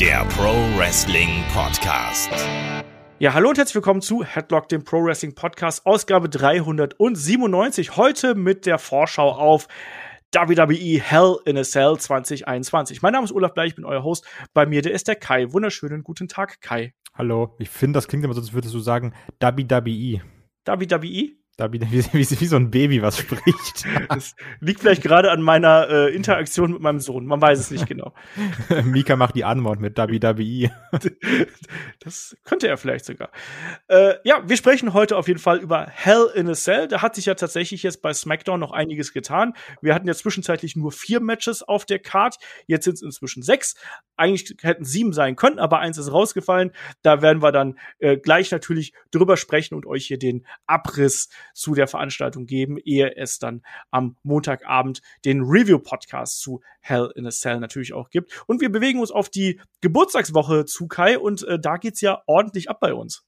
der Pro Wrestling Podcast. Ja, hallo und herzlich willkommen zu Headlock, dem Pro Wrestling Podcast, Ausgabe 397. Heute mit der Vorschau auf WWE Hell in a Cell 2021. Mein Name ist Olaf Bleich, ich bin euer Host. Bei mir, der ist der Kai. Wunderschönen guten Tag, Kai. Hallo. Ich finde, das klingt immer so, als würdest du sagen WWE. WWE? Da wie, wie, wie, wie so ein Baby was spricht. Das liegt vielleicht gerade an meiner äh, Interaktion mit meinem Sohn. Man weiß es nicht genau. Mika macht die Antwort mit WWE. Das könnte er vielleicht sogar. Äh, ja, wir sprechen heute auf jeden Fall über Hell in a Cell. Da hat sich ja tatsächlich jetzt bei SmackDown noch einiges getan. Wir hatten ja zwischenzeitlich nur vier Matches auf der Card. Jetzt sind es inzwischen sechs. Eigentlich hätten sieben sein können, aber eins ist rausgefallen. Da werden wir dann äh, gleich natürlich drüber sprechen und euch hier den Abriss zu der Veranstaltung geben, ehe es dann am Montagabend den Review-Podcast zu Hell in a Cell natürlich auch gibt. Und wir bewegen uns auf die Geburtstagswoche zu Kai und äh, da geht's ja ordentlich ab bei uns.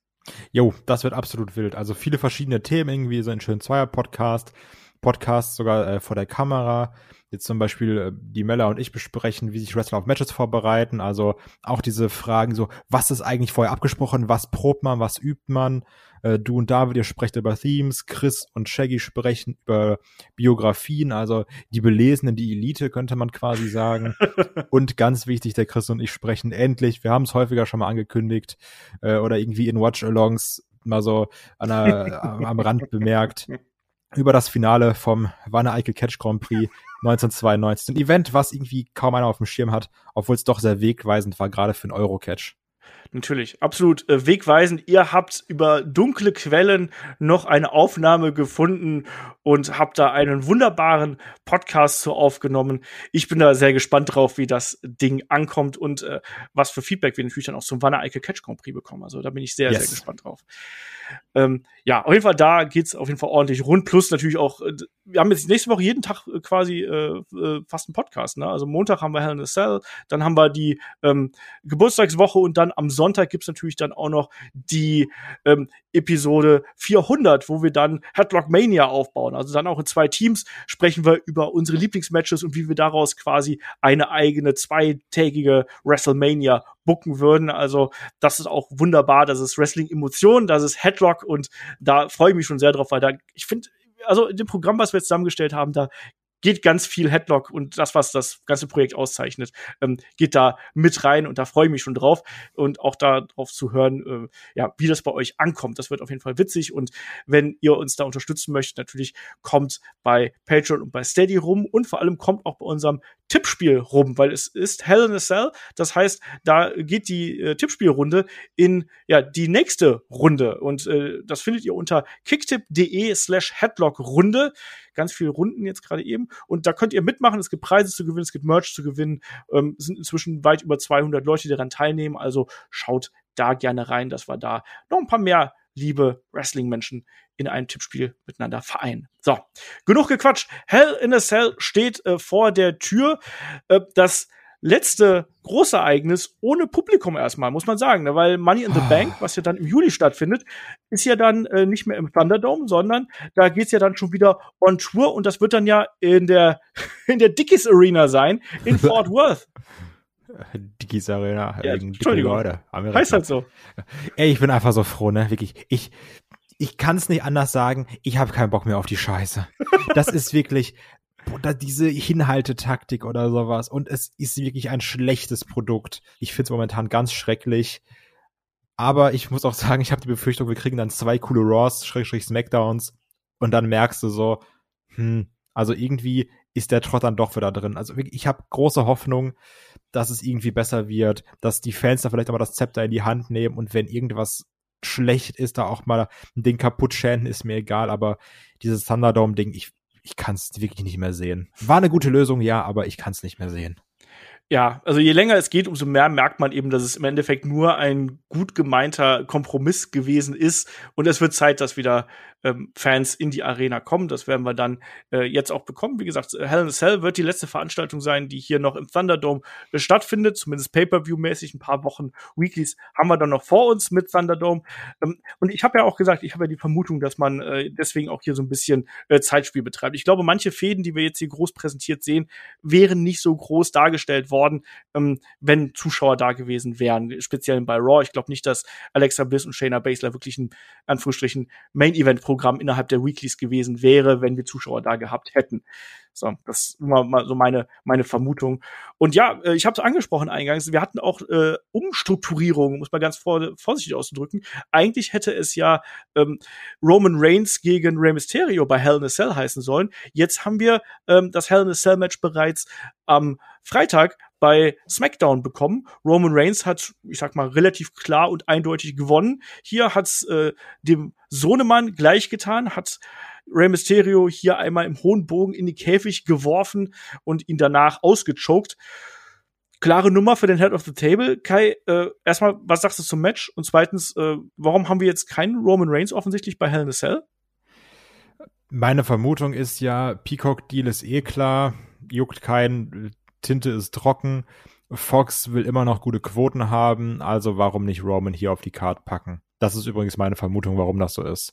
Jo, das wird absolut wild. Also viele verschiedene Themen, irgendwie so ein schönen Zweier-Podcast, Podcast sogar äh, vor der Kamera. Jetzt zum Beispiel äh, die Mella und ich besprechen, wie sich Wrestler auf Matches vorbereiten. Also auch diese Fragen so, was ist eigentlich vorher abgesprochen, was probt man, was übt man. Äh, du und David, ihr sprecht über Themes, Chris und Shaggy sprechen über Biografien, also die Belesenen, die Elite, könnte man quasi sagen. und ganz wichtig, der Chris und ich sprechen endlich, wir haben es häufiger schon mal angekündigt, äh, oder irgendwie in Watch-Alongs mal so an der, am Rand bemerkt, über das Finale vom Wanne Eickel Catch Grand Prix 1992. Ein Event, was irgendwie kaum einer auf dem Schirm hat, obwohl es doch sehr wegweisend war, gerade für ein Eurocatch. Natürlich, absolut äh, wegweisend. Ihr habt über dunkle Quellen noch eine Aufnahme gefunden und habt da einen wunderbaren Podcast zu aufgenommen. Ich bin da sehr gespannt drauf, wie das Ding ankommt und äh, was für Feedback wir natürlich dann auch zum Wanne Eickel Catch Grand Prix bekommen. Also da bin ich sehr, yes. sehr gespannt drauf. Ähm, ja, auf jeden Fall, da geht's auf jeden Fall ordentlich rund. Plus natürlich auch, äh, wir haben jetzt nächste Woche jeden Tag äh, quasi äh, fast einen Podcast. Ne? Also Montag haben wir Hell in a Cell, dann haben wir die ähm, Geburtstagswoche und dann am Sonntag gibt's natürlich dann auch noch die ähm, Episode 400, wo wir dann Headlock Mania aufbauen. Also dann auch in zwei Teams sprechen wir über unsere Lieblingsmatches und wie wir daraus quasi eine eigene zweitägige WrestleMania bucken würden. Also das ist auch wunderbar. Das ist Wrestling-Emotion, das ist Headlock und da freue ich mich schon sehr drauf, weil da, ich finde, also in dem Programm, was wir jetzt zusammengestellt haben, da geht ganz viel Headlock und das, was das ganze Projekt auszeichnet, ähm, geht da mit rein und da freue ich mich schon drauf und auch darauf zu hören, äh, ja, wie das bei euch ankommt. Das wird auf jeden Fall witzig und wenn ihr uns da unterstützen möchtet, natürlich kommt bei Patreon und bei Steady rum und vor allem kommt auch bei unserem Tippspiel rum, weil es ist Hell in a Cell. Das heißt, da geht die äh, Tippspielrunde in ja die nächste Runde und äh, das findet ihr unter kicktip.de slash headlock Runde ganz viele Runden jetzt gerade eben. Und da könnt ihr mitmachen. Es gibt Preise zu gewinnen, es gibt Merch zu gewinnen. Ähm, sind inzwischen weit über 200 Leute, die daran teilnehmen. Also schaut da gerne rein, dass wir da noch ein paar mehr liebe Wrestling-Menschen in einem Tippspiel miteinander vereinen. So, genug gequatscht. Hell in a Cell steht äh, vor der Tür. Äh, das letzte Großereignis ohne Publikum erstmal, muss man sagen, ne? weil Money in the ah. Bank, was ja dann im Juli stattfindet, ist ja dann äh, nicht mehr im Thunderdome, sondern da geht's ja dann schon wieder on Tour und das wird dann ja in der in der Dickies Arena sein in Fort Worth. Dickies Arena, ja, Entschuldigung, Leute, heißt halt so. Ey, ich bin einfach so froh, ne, wirklich. Ich ich kann es nicht anders sagen, ich habe keinen Bock mehr auf die Scheiße. Das ist wirklich, oder diese Hinhaltetaktik oder sowas. Und es ist wirklich ein schlechtes Produkt. Ich finde es momentan ganz schrecklich. Aber ich muss auch sagen, ich habe die Befürchtung, wir kriegen dann zwei coole Raws, Schrägstrich Smackdowns. Und dann merkst du so, hm, also irgendwie ist der Trott dann doch wieder drin. Also ich habe große Hoffnung, dass es irgendwie besser wird, dass die Fans da vielleicht auch mal das Zepter in die Hand nehmen und wenn irgendwas schlecht ist, da auch mal ein Ding kaputt schänden, ist mir egal, aber dieses Thunderdome-Ding, ich ich kann es wirklich nicht mehr sehen. War eine gute Lösung, ja, aber ich kann es nicht mehr sehen. Ja, also je länger es geht, umso mehr merkt man eben, dass es im Endeffekt nur ein gut gemeinter Kompromiss gewesen ist. Und es wird Zeit, dass wieder ähm, Fans in die Arena kommen. Das werden wir dann äh, jetzt auch bekommen. Wie gesagt, Hell in a Cell wird die letzte Veranstaltung sein, die hier noch im Thunderdome äh, stattfindet, zumindest Pay-per-view-mäßig. Ein paar Wochen Weeklies haben wir dann noch vor uns mit Thunderdome. Ähm, und ich habe ja auch gesagt, ich habe ja die Vermutung, dass man äh, deswegen auch hier so ein bisschen äh, Zeitspiel betreibt. Ich glaube, manche Fäden, die wir jetzt hier groß präsentiert sehen, wären nicht so groß dargestellt worden worden, ähm, wenn Zuschauer da gewesen wären, speziell bei Raw. Ich glaube nicht, dass Alexa Bliss und Shayna Baszler wirklich ein, Anführungsstrichen, Main-Event-Programm innerhalb der Weeklies gewesen wäre, wenn wir Zuschauer da gehabt hätten. So, das ist mal so meine, meine Vermutung. Und ja, äh, ich habe es angesprochen eingangs, wir hatten auch äh, Umstrukturierungen, muss man ganz vor, vorsichtig auszudrücken. Eigentlich hätte es ja ähm, Roman Reigns gegen Rey Mysterio bei Hell in a Cell heißen sollen. Jetzt haben wir ähm, das Hell in a Cell Match bereits am Freitag bei SmackDown bekommen. Roman Reigns hat, ich sag mal, relativ klar und eindeutig gewonnen. Hier hat's äh, dem Sohnemann gleich getan, hat Rey Mysterio hier einmal im hohen Bogen in die Käfig geworfen und ihn danach ausgechoked. Klare Nummer für den Head of the Table. Kai, äh, erstmal, was sagst du zum Match? Und zweitens, äh, warum haben wir jetzt keinen Roman Reigns offensichtlich bei Hell in a Cell? Meine Vermutung ist ja, Peacock-Deal ist eh klar, juckt keinen, Tinte ist trocken. Fox will immer noch gute Quoten haben, also warum nicht Roman hier auf die Karte packen? Das ist übrigens meine Vermutung, warum das so ist.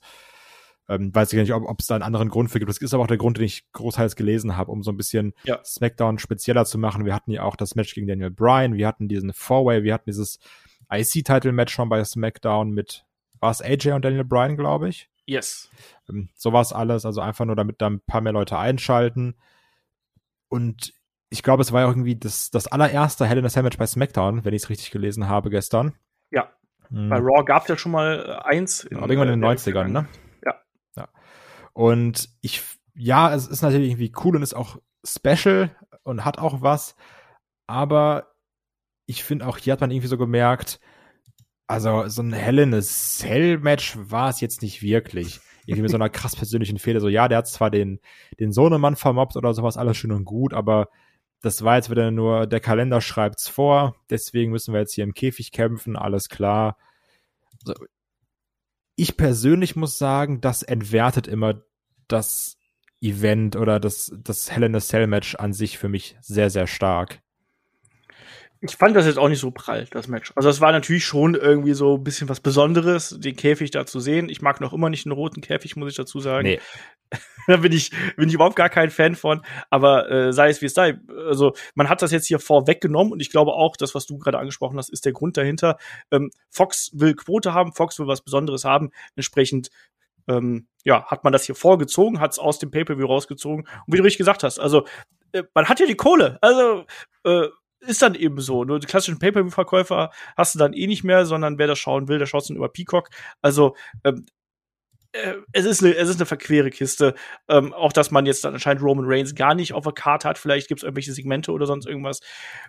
Ähm, weiß ich gar nicht, ob es da einen anderen Grund für gibt. Das ist aber auch der Grund, den ich großteils gelesen habe, um so ein bisschen ja. SmackDown spezieller zu machen. Wir hatten ja auch das Match gegen Daniel Bryan, wir hatten diesen Four-Way, wir hatten dieses IC-Title-Match schon bei SmackDown mit, war es AJ und Daniel Bryan, glaube ich? Yes. Ähm, so war es alles, also einfach nur, damit da ein paar mehr Leute einschalten. Und ich glaube, es war ja irgendwie das, das allererste Hell in a Match bei SmackDown, wenn ich es richtig gelesen habe gestern. Ja. Hm. Bei Raw gab es ja schon mal äh, eins. In, aber irgendwann in den 90ern, äh, ne? Und ich, ja, es ist natürlich irgendwie cool und ist auch special und hat auch was. Aber ich finde auch hier hat man irgendwie so gemerkt, also so ein Hell in a Cell Match war es jetzt nicht wirklich. Irgendwie mit so einer krass persönlichen Fehler. So, ja, der hat zwar den, den Sohnemann vermobbt oder sowas, alles schön und gut, aber das war jetzt wieder nur, der Kalender schreibt's vor, deswegen müssen wir jetzt hier im Käfig kämpfen, alles klar. Also, ich persönlich muss sagen, das entwertet immer das Event oder das, das Hell in a Cell Match an sich für mich sehr, sehr stark. Ich fand das jetzt auch nicht so prall, das Match. Also es war natürlich schon irgendwie so ein bisschen was Besonderes, den Käfig da zu sehen. Ich mag noch immer nicht den roten Käfig, muss ich dazu sagen. Nee. da bin ich, bin ich überhaupt gar kein Fan von. Aber äh, sei es wie es sei. Also man hat das jetzt hier vorweggenommen und ich glaube auch, das, was du gerade angesprochen hast, ist der Grund dahinter. Ähm, Fox will Quote haben, Fox will was Besonderes haben. Entsprechend ähm, ja, hat man das hier vorgezogen, hat es aus dem Pay-Per-View rausgezogen. Und wie du richtig gesagt hast, also äh, man hat ja die Kohle. Also äh, ist dann eben so. Nur die klassischen Pay-Per-View-Verkäufer hast du dann eh nicht mehr, sondern wer das schauen will, der schaut dann über Peacock. Also ähm, äh, es ist eine, es ist eine verquere Kiste. Ähm, auch, dass man jetzt dann anscheinend Roman Reigns gar nicht auf der Karte hat. Vielleicht gibt es irgendwelche Segmente oder sonst irgendwas.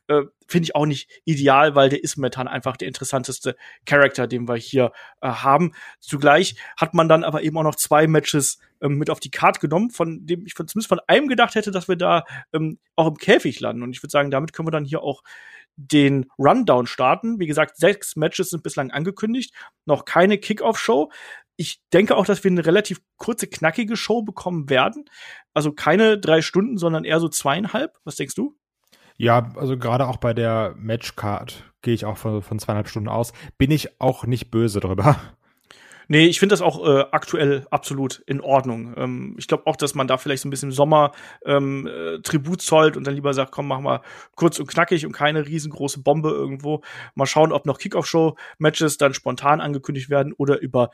Äh, Finde ich auch nicht ideal, weil der ist momentan einfach der interessanteste Charakter, den wir hier äh, haben. Zugleich hat man dann aber eben auch noch zwei Matches ähm, mit auf die Karte genommen, von dem ich von, zumindest von einem gedacht hätte, dass wir da ähm, auch im Käfig landen. Und ich würde sagen, damit können wir dann hier auch den Rundown starten. Wie gesagt, sechs Matches sind bislang angekündigt, noch keine Kickoff-Show ich denke auch, dass wir eine relativ kurze, knackige Show bekommen werden. Also keine drei Stunden, sondern eher so zweieinhalb. Was denkst du? Ja, also gerade auch bei der Matchcard gehe ich auch von, von zweieinhalb Stunden aus. Bin ich auch nicht böse drüber. Nee, ich finde das auch äh, aktuell absolut in Ordnung. Ähm, ich glaube auch, dass man da vielleicht so ein bisschen Sommer ähm, äh, Tribut zollt und dann lieber sagt, komm, mach mal kurz und knackig und keine riesengroße Bombe irgendwo. Mal schauen, ob noch Kickoff-Show-Matches dann spontan angekündigt werden oder über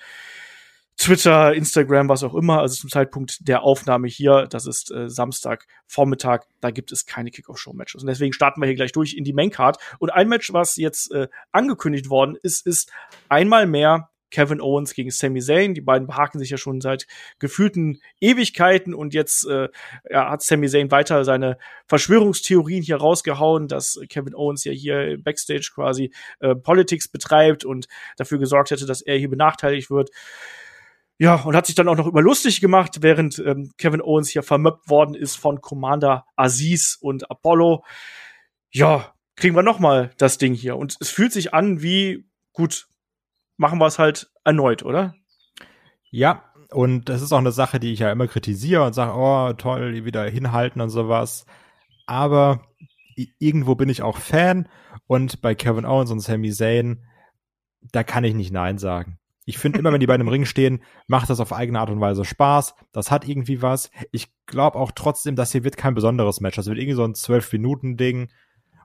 Twitter, Instagram, was auch immer. Also zum Zeitpunkt der Aufnahme hier, das ist äh, Samstag Vormittag, da gibt es keine Kickoff-Show-Matches. Und deswegen starten wir hier gleich durch in die Maincard. Und ein Match, was jetzt äh, angekündigt worden ist, ist einmal mehr Kevin Owens gegen Sami Zayn. Die beiden behaken sich ja schon seit gefühlten Ewigkeiten und jetzt äh, ja, hat Sami Zayn weiter seine Verschwörungstheorien hier rausgehauen, dass Kevin Owens ja hier backstage quasi äh, Politics betreibt und dafür gesorgt hätte, dass er hier benachteiligt wird. Ja, und hat sich dann auch noch über lustig gemacht, während ähm, Kevin Owens hier vermöppt worden ist von Commander Aziz und Apollo. Ja, kriegen wir noch mal das Ding hier. Und es fühlt sich an wie, gut, machen wir es halt erneut, oder? Ja, und das ist auch eine Sache, die ich ja immer kritisiere und sage, oh, toll, wieder hinhalten und sowas. Aber irgendwo bin ich auch Fan und bei Kevin Owens und Sami Zayn, da kann ich nicht Nein sagen. Ich finde immer, wenn die beiden im Ring stehen, macht das auf eigene Art und Weise Spaß. Das hat irgendwie was. Ich glaube auch trotzdem, das hier wird kein besonderes Match. Das wird irgendwie so ein zwölf Minuten Ding.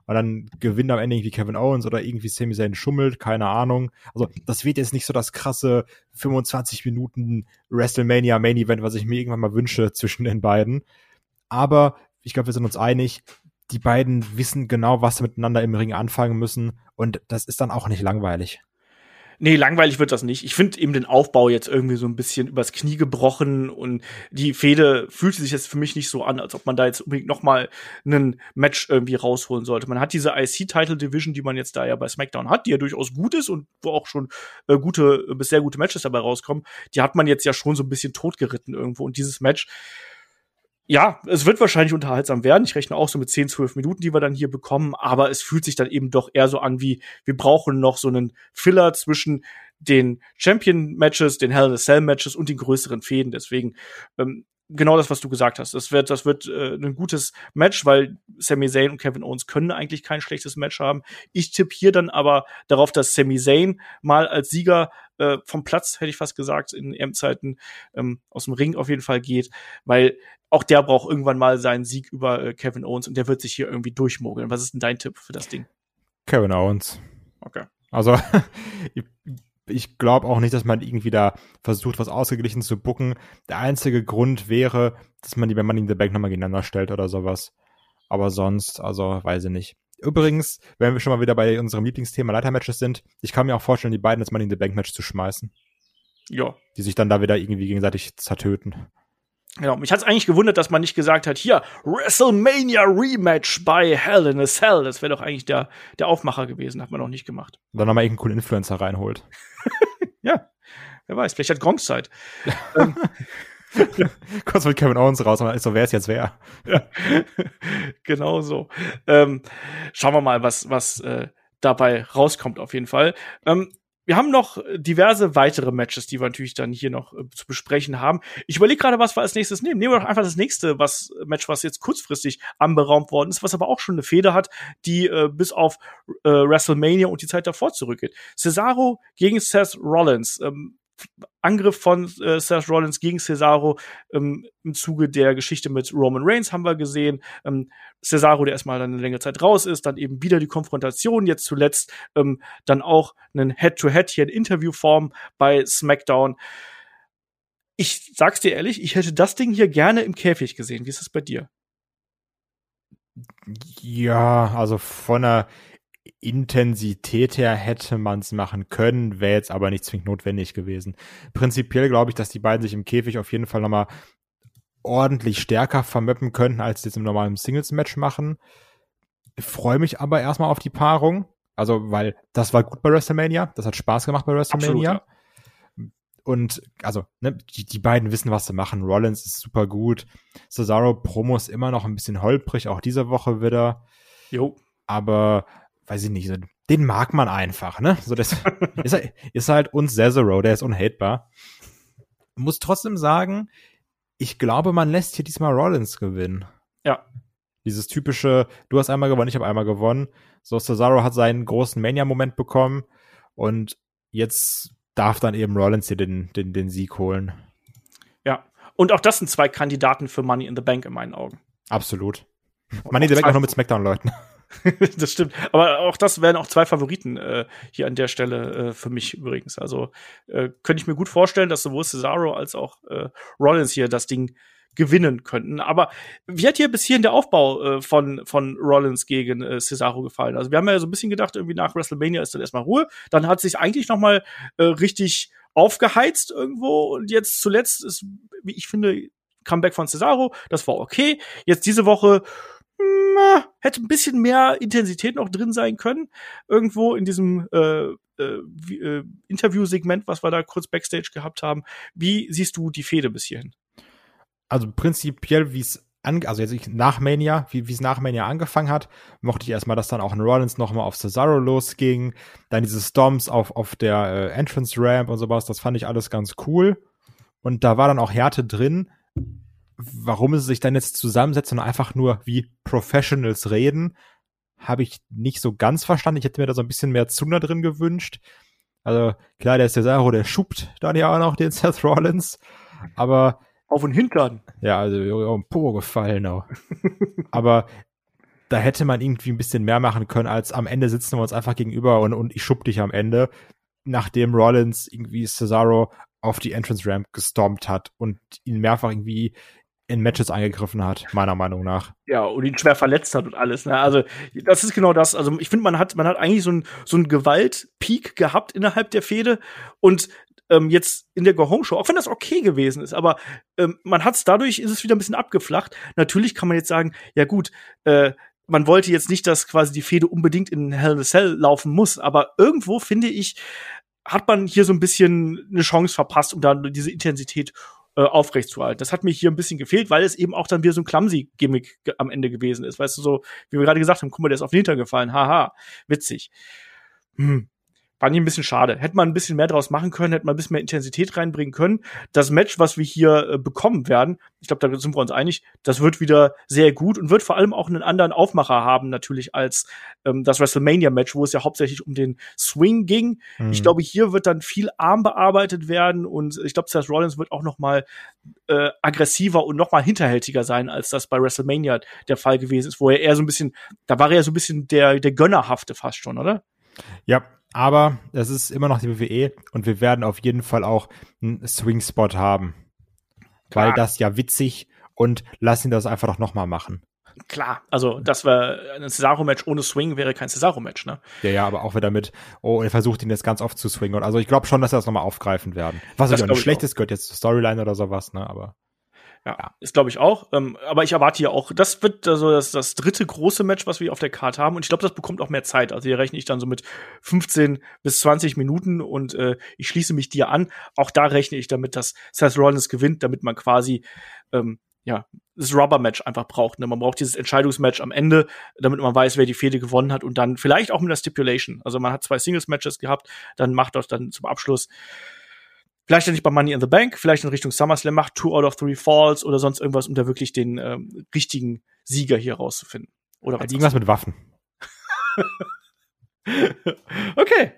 und dann gewinnt am Ende irgendwie Kevin Owens oder irgendwie Sami Zayn schummelt, keine Ahnung. Also das wird jetzt nicht so das krasse 25 Minuten WrestleMania Main Event, was ich mir irgendwann mal wünsche zwischen den beiden. Aber ich glaube, wir sind uns einig, die beiden wissen genau, was sie miteinander im Ring anfangen müssen und das ist dann auch nicht langweilig. Nee, langweilig wird das nicht. Ich finde eben den Aufbau jetzt irgendwie so ein bisschen übers Knie gebrochen und die Fehde fühlte sich jetzt für mich nicht so an, als ob man da jetzt unbedingt noch mal einen Match irgendwie rausholen sollte. Man hat diese IC-Title Division, die man jetzt da ja bei SmackDown hat, die ja durchaus gut ist und wo auch schon äh, gute bis sehr gute Matches dabei rauskommen. Die hat man jetzt ja schon so ein bisschen totgeritten irgendwo und dieses Match ja, es wird wahrscheinlich unterhaltsam werden. Ich rechne auch so mit 10, 12 Minuten, die wir dann hier bekommen, aber es fühlt sich dann eben doch eher so an wie, wir brauchen noch so einen Filler zwischen den Champion-Matches, den Hell in a Cell-Matches und den größeren Fäden. Deswegen, ähm, genau das, was du gesagt hast. Das wird, das wird äh, ein gutes Match, weil Sami Zayn und Kevin Owens können eigentlich kein schlechtes Match haben. Ich tippe hier dann aber darauf, dass Sami Zayn mal als Sieger äh, vom Platz, hätte ich fast gesagt, in EM-Zeiten ähm, aus dem Ring auf jeden Fall geht, weil auch der braucht irgendwann mal seinen Sieg über äh, Kevin Owens und der wird sich hier irgendwie durchmogeln. Was ist denn dein Tipp für das Ding? Kevin Owens. Okay. Also, ich, ich glaube auch nicht, dass man irgendwie da versucht, was ausgeglichen zu bucken. Der einzige Grund wäre, dass man die bei Money in the Bank nochmal gegeneinander stellt oder sowas. Aber sonst, also, weiß ich nicht. Übrigens, wenn wir schon mal wieder bei unserem Lieblingsthema Leitermatches sind, ich kann mir auch vorstellen, die beiden das Money in the Bank Match zu schmeißen. Ja. Die sich dann da wieder irgendwie gegenseitig zertöten. Genau, mich hat's eigentlich gewundert, dass man nicht gesagt hat, hier, WrestleMania Rematch bei Hell in a Cell. Das wäre doch eigentlich der, der Aufmacher gewesen, hat man noch nicht gemacht. Und dann nochmal irgendeinen coolen Influencer reinholt. ja, wer weiß, vielleicht hat Gronk Zeit. ähm, Kurz mit Kevin Owens raus, aber so, wer ist jetzt wer? ja, genau so. Ähm, schauen wir mal, was, was äh, dabei rauskommt auf jeden Fall. Ähm, wir haben noch diverse weitere Matches, die wir natürlich dann hier noch äh, zu besprechen haben. Ich überlege gerade, was wir als nächstes nehmen. Nehmen wir doch einfach das nächste was, Match, was jetzt kurzfristig anberaumt worden ist, was aber auch schon eine Feder hat, die äh, bis auf äh, WrestleMania und die Zeit davor zurückgeht. Cesaro gegen Seth Rollins. Ähm, Angriff von äh, Seth Rollins gegen Cesaro ähm, im Zuge der Geschichte mit Roman Reigns haben wir gesehen. Ähm, Cesaro, der erstmal dann eine längere Zeit raus ist, dann eben wieder die Konfrontation, jetzt zuletzt ähm, dann auch einen Head-to-Head -Head hier in Interviewform bei SmackDown. Ich sag's dir ehrlich, ich hätte das Ding hier gerne im Käfig gesehen. Wie ist es bei dir? Ja, also von der Intensität her hätte man es machen können, wäre jetzt aber nicht zwingend notwendig gewesen. Prinzipiell glaube ich, dass die beiden sich im Käfig auf jeden Fall nochmal ordentlich stärker vermöppen könnten, als sie jetzt im normalen Singles-Match machen. Freue mich aber erstmal auf die Paarung. Also, weil das war gut bei WrestleMania. Das hat Spaß gemacht bei WrestleMania. Absolut, ja. Und also, ne, die, die beiden wissen, was sie machen. Rollins ist super gut. Cesaro Promo ist immer noch ein bisschen holprig, auch diese Woche wieder. Jo. Aber weiß ich nicht, den mag man einfach, ne? So das ist, halt, ist halt uns Cesaro, der ist unhatebar. Muss trotzdem sagen, ich glaube, man lässt hier diesmal Rollins gewinnen. Ja. Dieses typische, du hast einmal gewonnen, ich habe einmal gewonnen. So, Cesaro hat seinen großen Mania-Moment bekommen und jetzt darf dann eben Rollins hier den, den, den Sieg holen. Ja. Und auch das sind zwei Kandidaten für Money in the Bank in meinen Augen. Absolut. Money in the Bank auch nur mit Smackdown-Leuten. das stimmt. Aber auch das wären auch zwei Favoriten äh, hier an der Stelle äh, für mich übrigens. Also äh, könnte ich mir gut vorstellen, dass sowohl Cesaro als auch äh, Rollins hier das Ding gewinnen könnten. Aber wie hat dir bis hierhin der Aufbau äh, von, von Rollins gegen äh, Cesaro gefallen? Also wir haben ja so ein bisschen gedacht, irgendwie nach WrestleMania ist dann erstmal Ruhe. Dann hat sich eigentlich noch mal äh, richtig aufgeheizt irgendwo und jetzt zuletzt ist, wie ich finde, Comeback von Cesaro. Das war okay. Jetzt diese Woche na, hätte ein bisschen mehr Intensität noch drin sein können. Irgendwo in diesem äh, äh, äh, Interviewsegment, was wir da kurz Backstage gehabt haben. Wie siehst du die Fehde bis hierhin? Also prinzipiell, wie es also jetzt nach Mania, wie es nach Mania angefangen hat, mochte ich erstmal, dass dann auch ein Rollins nochmal auf Cesaro losging, dann diese Stomps auf, auf der äh, Entrance Ramp und sowas, das fand ich alles ganz cool. Und da war dann auch Härte drin, warum sie sich dann jetzt zusammensetzen und einfach nur wie Professionals reden, habe ich nicht so ganz verstanden. Ich hätte mir da so ein bisschen mehr Zunder drin gewünscht. Also klar, der Cesaro, der schubt dann ja auch noch den Seth Rollins, aber auf den Hintern. Ja, also auf den Po gefallen auch. aber da hätte man irgendwie ein bisschen mehr machen können, als am Ende sitzen wir uns einfach gegenüber und, und ich schub dich am Ende, nachdem Rollins irgendwie Cesaro auf die Entrance Ramp gestompt hat und ihn mehrfach irgendwie in Matches eingegriffen hat, meiner Meinung nach. Ja, und ihn schwer verletzt hat und alles. Ne? Also, das ist genau das. Also, ich finde, man hat, man hat eigentlich so ein so ein Gewaltpeak gehabt innerhalb der Fehde und ähm, jetzt in der Go-Home-Show, auch wenn das okay gewesen ist, aber ähm, man hat es dadurch, ist es wieder ein bisschen abgeflacht. Natürlich kann man jetzt sagen, ja gut, äh, man wollte jetzt nicht, dass quasi die Fehde unbedingt in Hell in a Cell laufen muss, aber irgendwo finde ich, hat man hier so ein bisschen eine Chance verpasst, um da diese Intensität äh, aufrechtzuerhalten. Das hat mir hier ein bisschen gefehlt, weil es eben auch dann wieder so ein Clumsy-Gimmick am Ende gewesen ist. Weißt du, so, wie wir gerade gesagt haben, guck mal, der ist auf den Hintern gefallen. Haha, witzig. Hm fand ich ein bisschen schade. Hätte man ein bisschen mehr draus machen können, hätte man ein bisschen mehr Intensität reinbringen können. Das Match, was wir hier äh, bekommen werden, ich glaube, da sind wir uns einig, das wird wieder sehr gut und wird vor allem auch einen anderen Aufmacher haben, natürlich, als ähm, das WrestleMania-Match, wo es ja hauptsächlich um den Swing ging. Mhm. Ich glaube, hier wird dann viel Arm bearbeitet werden und ich glaube, Seth Rollins wird auch noch mal äh, aggressiver und noch mal hinterhältiger sein, als das bei WrestleMania der Fall gewesen ist, wo er eher so ein bisschen, da war er ja so ein bisschen der, der Gönnerhafte fast schon, oder? Ja, aber es ist immer noch die WWE und wir werden auf jeden Fall auch einen Swing-Spot haben. Klar. Weil das ja witzig und lass ihn das einfach doch nochmal machen. Klar, also das wäre ein Cesaro-Match ohne Swing wäre kein Cesaro-Match, ne? Ja, ja, aber auch wieder mit, oh, er versucht ihn jetzt ganz oft zu swingen. Also ich glaube schon, dass wir das nochmal aufgreifen werden. Was das auch nicht schlecht ist, gehört jetzt zur Storyline oder sowas, ne? Aber. Ja, ja. ist glaube ich auch. Ähm, aber ich erwarte hier auch, das wird also das, das dritte große Match, was wir auf der Karte haben. Und ich glaube, das bekommt auch mehr Zeit. Also hier rechne ich dann so mit 15 bis 20 Minuten und äh, ich schließe mich dir an. Auch da rechne ich damit, dass Seth Rollins gewinnt, damit man quasi ähm, ja, das Rubber-Match einfach braucht. Ne? Man braucht dieses Entscheidungsmatch am Ende, damit man weiß, wer die Fehde gewonnen hat und dann vielleicht auch mit der Stipulation. Also man hat zwei Singles-Matches gehabt, dann macht das dann zum Abschluss vielleicht nicht bei Money in the Bank, vielleicht in Richtung SummerSlam macht, Two out of Three Falls oder sonst irgendwas, um da wirklich den ähm, richtigen Sieger hier rauszufinden. Oder was irgendwas mit Waffen. okay.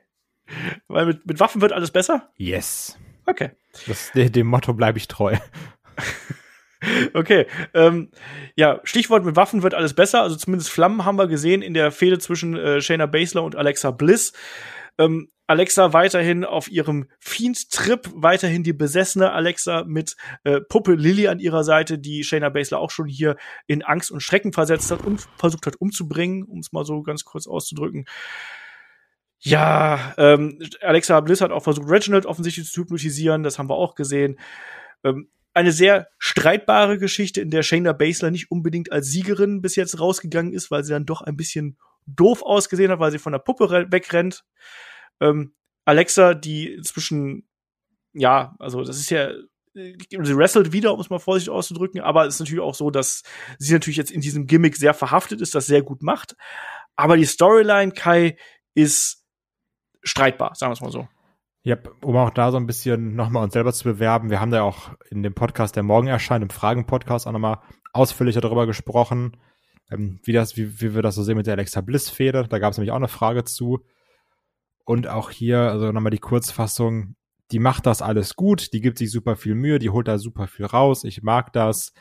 Weil mit, mit Waffen wird alles besser? Yes. Okay. Das, dem Motto bleibe ich treu. okay. Ähm, ja, Stichwort mit Waffen wird alles besser. Also zumindest Flammen haben wir gesehen in der Fehde zwischen äh, Shayna Baszler und Alexa Bliss. Ähm, Alexa weiterhin auf ihrem Fiend-Trip, weiterhin die besessene Alexa mit äh, Puppe Lilly an ihrer Seite, die Shayna Baszler auch schon hier in Angst und Schrecken versetzt hat und versucht hat umzubringen, um es mal so ganz kurz auszudrücken. Ja, ähm, Alexa Bliss hat auch versucht, Reginald offensichtlich zu hypnotisieren, das haben wir auch gesehen. Ähm, eine sehr streitbare Geschichte, in der Shayna Baszler nicht unbedingt als Siegerin bis jetzt rausgegangen ist, weil sie dann doch ein bisschen doof ausgesehen hat, weil sie von der Puppe wegrennt. Ähm, Alexa, die inzwischen, ja, also das ist ja, sie wrestelt wieder, um es mal vorsichtig auszudrücken, aber es ist natürlich auch so, dass sie natürlich jetzt in diesem Gimmick sehr verhaftet ist, das sehr gut macht. Aber die Storyline, Kai, ist streitbar, sagen wir es mal so. Ja, um auch da so ein bisschen nochmal uns selber zu bewerben. Wir haben da auch in dem Podcast, der morgen erscheint, im Fragen-Podcast auch nochmal ausführlicher darüber gesprochen, ähm, wie das, wie, wie wir das so sehen mit der Alexa Bliss-Fehde. Da gab es nämlich auch eine Frage zu. Und auch hier, also nochmal die Kurzfassung, die macht das alles gut, die gibt sich super viel Mühe, die holt da super viel raus, ich mag das.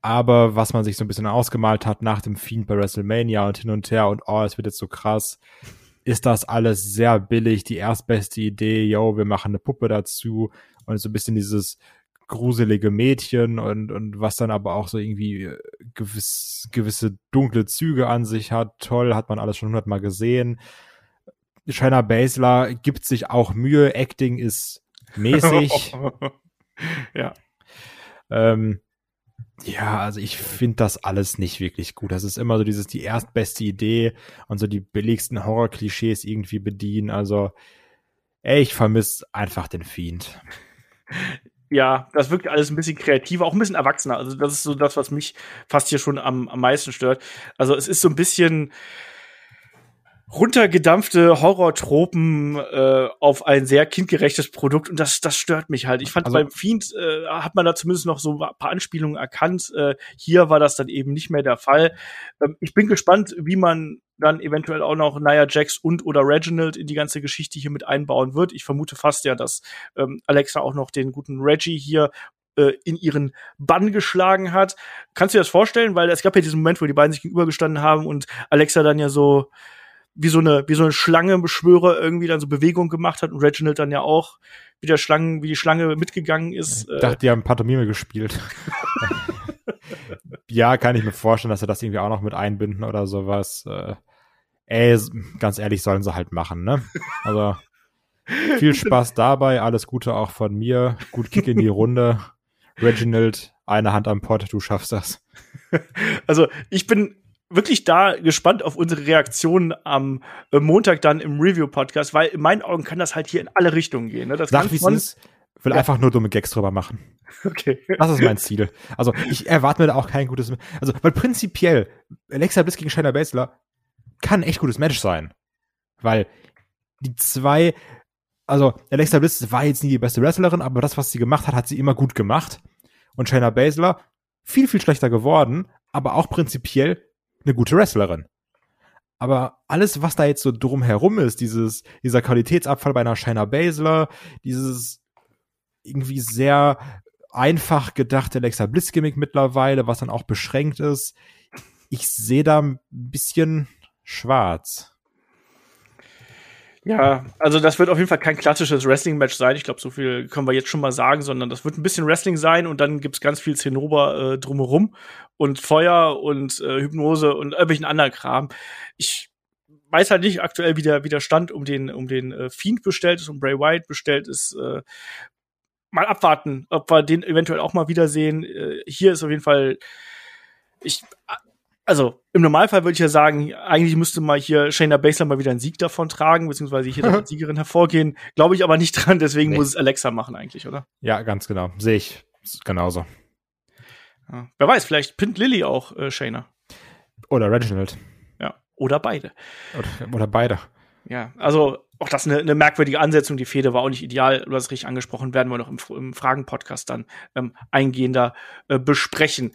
Aber was man sich so ein bisschen ausgemalt hat nach dem Fiend bei WrestleMania und hin und her und oh, es wird jetzt so krass, ist das alles sehr billig, die erstbeste Idee, yo, wir machen eine Puppe dazu und so ein bisschen dieses gruselige Mädchen und, und was dann aber auch so irgendwie äh, gewiss, gewisse dunkle Züge an sich hat. Toll, hat man alles schon hundertmal gesehen. Shayna Baszler gibt sich auch Mühe, Acting ist mäßig. ja. Ähm, ja, also ich finde das alles nicht wirklich gut. Das ist immer so dieses, die erstbeste Idee und so die billigsten Horror-Klischees irgendwie bedienen. Also, ey, ich vermisse einfach den Fiend. Ja, das wirkt alles ein bisschen kreativer, auch ein bisschen erwachsener. Also, das ist so das, was mich fast hier schon am, am meisten stört. Also, es ist so ein bisschen, runtergedampfte Horrortropen äh, auf ein sehr kindgerechtes Produkt und das das stört mich halt. Ich fand also, beim Fiend äh, hat man da zumindest noch so ein paar Anspielungen erkannt. Äh, hier war das dann eben nicht mehr der Fall. Ähm, ich bin gespannt, wie man dann eventuell auch noch Nia Jax und oder Reginald in die ganze Geschichte hier mit einbauen wird. Ich vermute fast ja, dass ähm, Alexa auch noch den guten Reggie hier äh, in ihren Bann geschlagen hat. Kannst du dir das vorstellen? Weil es gab ja diesen Moment, wo die beiden sich gegenübergestanden haben und Alexa dann ja so wie so eine wie so eine Schlangenbeschwörer irgendwie dann so Bewegung gemacht hat und Reginald dann ja auch wie der Schlangen wie die Schlange mitgegangen ist. Ich dachte, die haben Pantomime gespielt. ja, kann ich mir vorstellen, dass sie das irgendwie auch noch mit einbinden oder sowas. Äh, ey, ganz ehrlich, sollen sie halt machen, ne? Also viel Spaß dabei, alles Gute auch von mir. Gut Kick in die Runde. Reginald, eine Hand am Pott, du schaffst das. Also ich bin wirklich da gespannt auf unsere Reaktionen am äh, Montag dann im Review-Podcast, weil in meinen Augen kann das halt hier in alle Richtungen gehen. Ne? Das Sag, wie es. Will ja. einfach nur dumme Gags drüber machen. Okay. Das ist mein Ziel. Also ich erwarte mir da auch kein gutes, also weil prinzipiell Alexa Bliss gegen Shayna Baszler kann ein echt gutes Match sein, weil die zwei, also Alexa Bliss war jetzt nie die beste Wrestlerin, aber das, was sie gemacht hat, hat sie immer gut gemacht. Und Shayna Baszler viel viel schlechter geworden, aber auch prinzipiell eine gute Wrestlerin. Aber alles, was da jetzt so drumherum ist, dieses, dieser Qualitätsabfall bei einer Shayna Baszler, dieses irgendwie sehr einfach gedachte Alexa Bliss Gimmick mittlerweile, was dann auch beschränkt ist. Ich sehe da ein bisschen schwarz. Ja, also das wird auf jeden Fall kein klassisches Wrestling-Match sein. Ich glaube, so viel können wir jetzt schon mal sagen, sondern das wird ein bisschen Wrestling sein und dann gibt's ganz viel Zinnober äh, drumherum und Feuer und äh, Hypnose und irgendwelchen anderen Kram. Ich weiß halt nicht aktuell, wie der, wie der Stand um den, um den äh, Fiend bestellt ist, um Bray Wyatt bestellt ist. Äh, mal abwarten, ob wir den eventuell auch mal wiedersehen. Äh, hier ist auf jeden Fall, ich, also im Normalfall würde ich ja sagen, eigentlich müsste mal hier Shayna Baszler mal wieder einen Sieg davon tragen, beziehungsweise hier als Siegerin hervorgehen. Glaube ich aber nicht dran, deswegen nee. muss es Alexa machen eigentlich, oder? Ja, ganz genau. Sehe ich genauso. Ja. Wer weiß, vielleicht pinnt Lilly auch äh, Shayna. Oder Reginald. Ja, oder beide. Oder, oder beide. Ja, also auch das eine, eine merkwürdige Ansetzung. Die Fehde war auch nicht ideal. Du hast richtig angesprochen, werden wir noch im, im Fragen-Podcast dann ähm, eingehender äh, besprechen.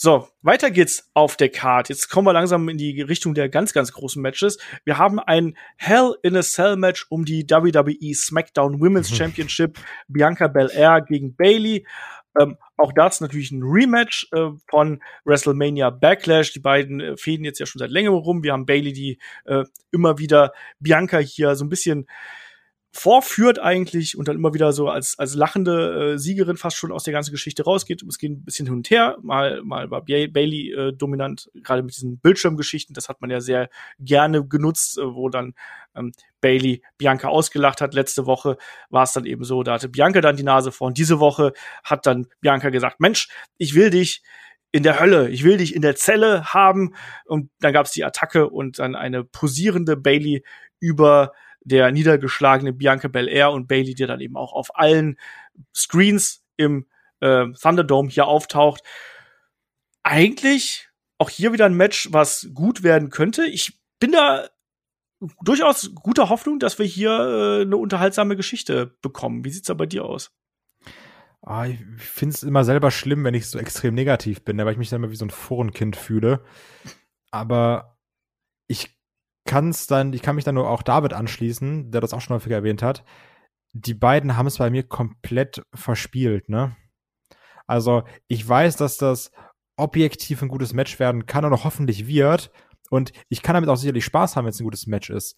So, weiter geht's auf der Card. Jetzt kommen wir langsam in die Richtung der ganz, ganz großen Matches. Wir haben ein Hell in a Cell Match um die WWE SmackDown Women's mhm. Championship. Bianca Belair gegen Bailey. Ähm, auch das natürlich ein Rematch äh, von WrestleMania Backlash. Die beiden äh, fäden jetzt ja schon seit längerem rum. Wir haben Bailey, die äh, immer wieder Bianca hier so ein bisschen vorführt eigentlich und dann immer wieder so als, als lachende äh, Siegerin fast schon aus der ganzen Geschichte rausgeht. Es geht ein bisschen hin und her. Mal, mal war Bailey äh, dominant, gerade mit diesen Bildschirmgeschichten. Das hat man ja sehr gerne genutzt, äh, wo dann ähm, Bailey Bianca ausgelacht hat. Letzte Woche war es dann eben so, da hatte Bianca dann die Nase vor. Und diese Woche hat dann Bianca gesagt, Mensch, ich will dich in der Hölle, ich will dich in der Zelle haben. Und dann gab es die Attacke und dann eine posierende Bailey über der niedergeschlagene Bianca Belair und Bailey, die dann eben auch auf allen Screens im äh, Thunderdome hier auftaucht. Eigentlich auch hier wieder ein Match, was gut werden könnte. Ich bin da durchaus guter Hoffnung, dass wir hier äh, eine unterhaltsame Geschichte bekommen. Wie sieht's da bei dir aus? Ah, ich finde es immer selber schlimm, wenn ich so extrem negativ bin, weil ich mich dann immer wie so ein Forenkind fühle. Aber ich kann es dann, ich kann mich dann nur auch David anschließen, der das auch schon häufiger erwähnt hat. Die beiden haben es bei mir komplett verspielt, ne? Also, ich weiß, dass das objektiv ein gutes Match werden kann und hoffentlich wird. Und ich kann damit auch sicherlich Spaß haben, wenn es ein gutes Match ist.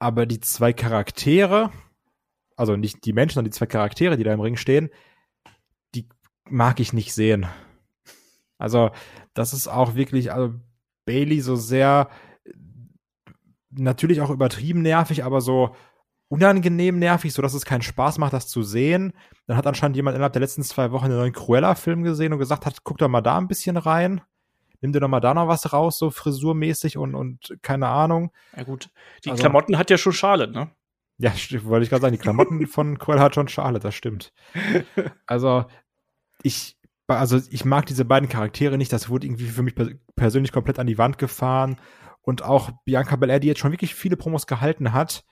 Aber die zwei Charaktere, also nicht die Menschen, sondern die zwei Charaktere, die da im Ring stehen, die mag ich nicht sehen. Also, das ist auch wirklich, also Bailey so sehr natürlich auch übertrieben nervig, aber so unangenehm nervig, so dass es keinen Spaß macht, das zu sehen. Dann hat anscheinend jemand innerhalb der letzten zwei Wochen einen neuen Cruella-Film gesehen und gesagt hat, guck doch mal da ein bisschen rein. Nimm dir doch mal da noch was raus, so frisurmäßig und, und keine Ahnung. Ja gut, die also, Klamotten hat ja schon Charlotte, ne? Ja, wollte ich gerade sagen, die Klamotten von Cruella hat schon Charlotte, das stimmt. Also, ich, also ich mag diese beiden Charaktere nicht, das wurde irgendwie für mich persönlich komplett an die Wand gefahren und auch Bianca Belair, die jetzt schon wirklich viele Promos gehalten hat,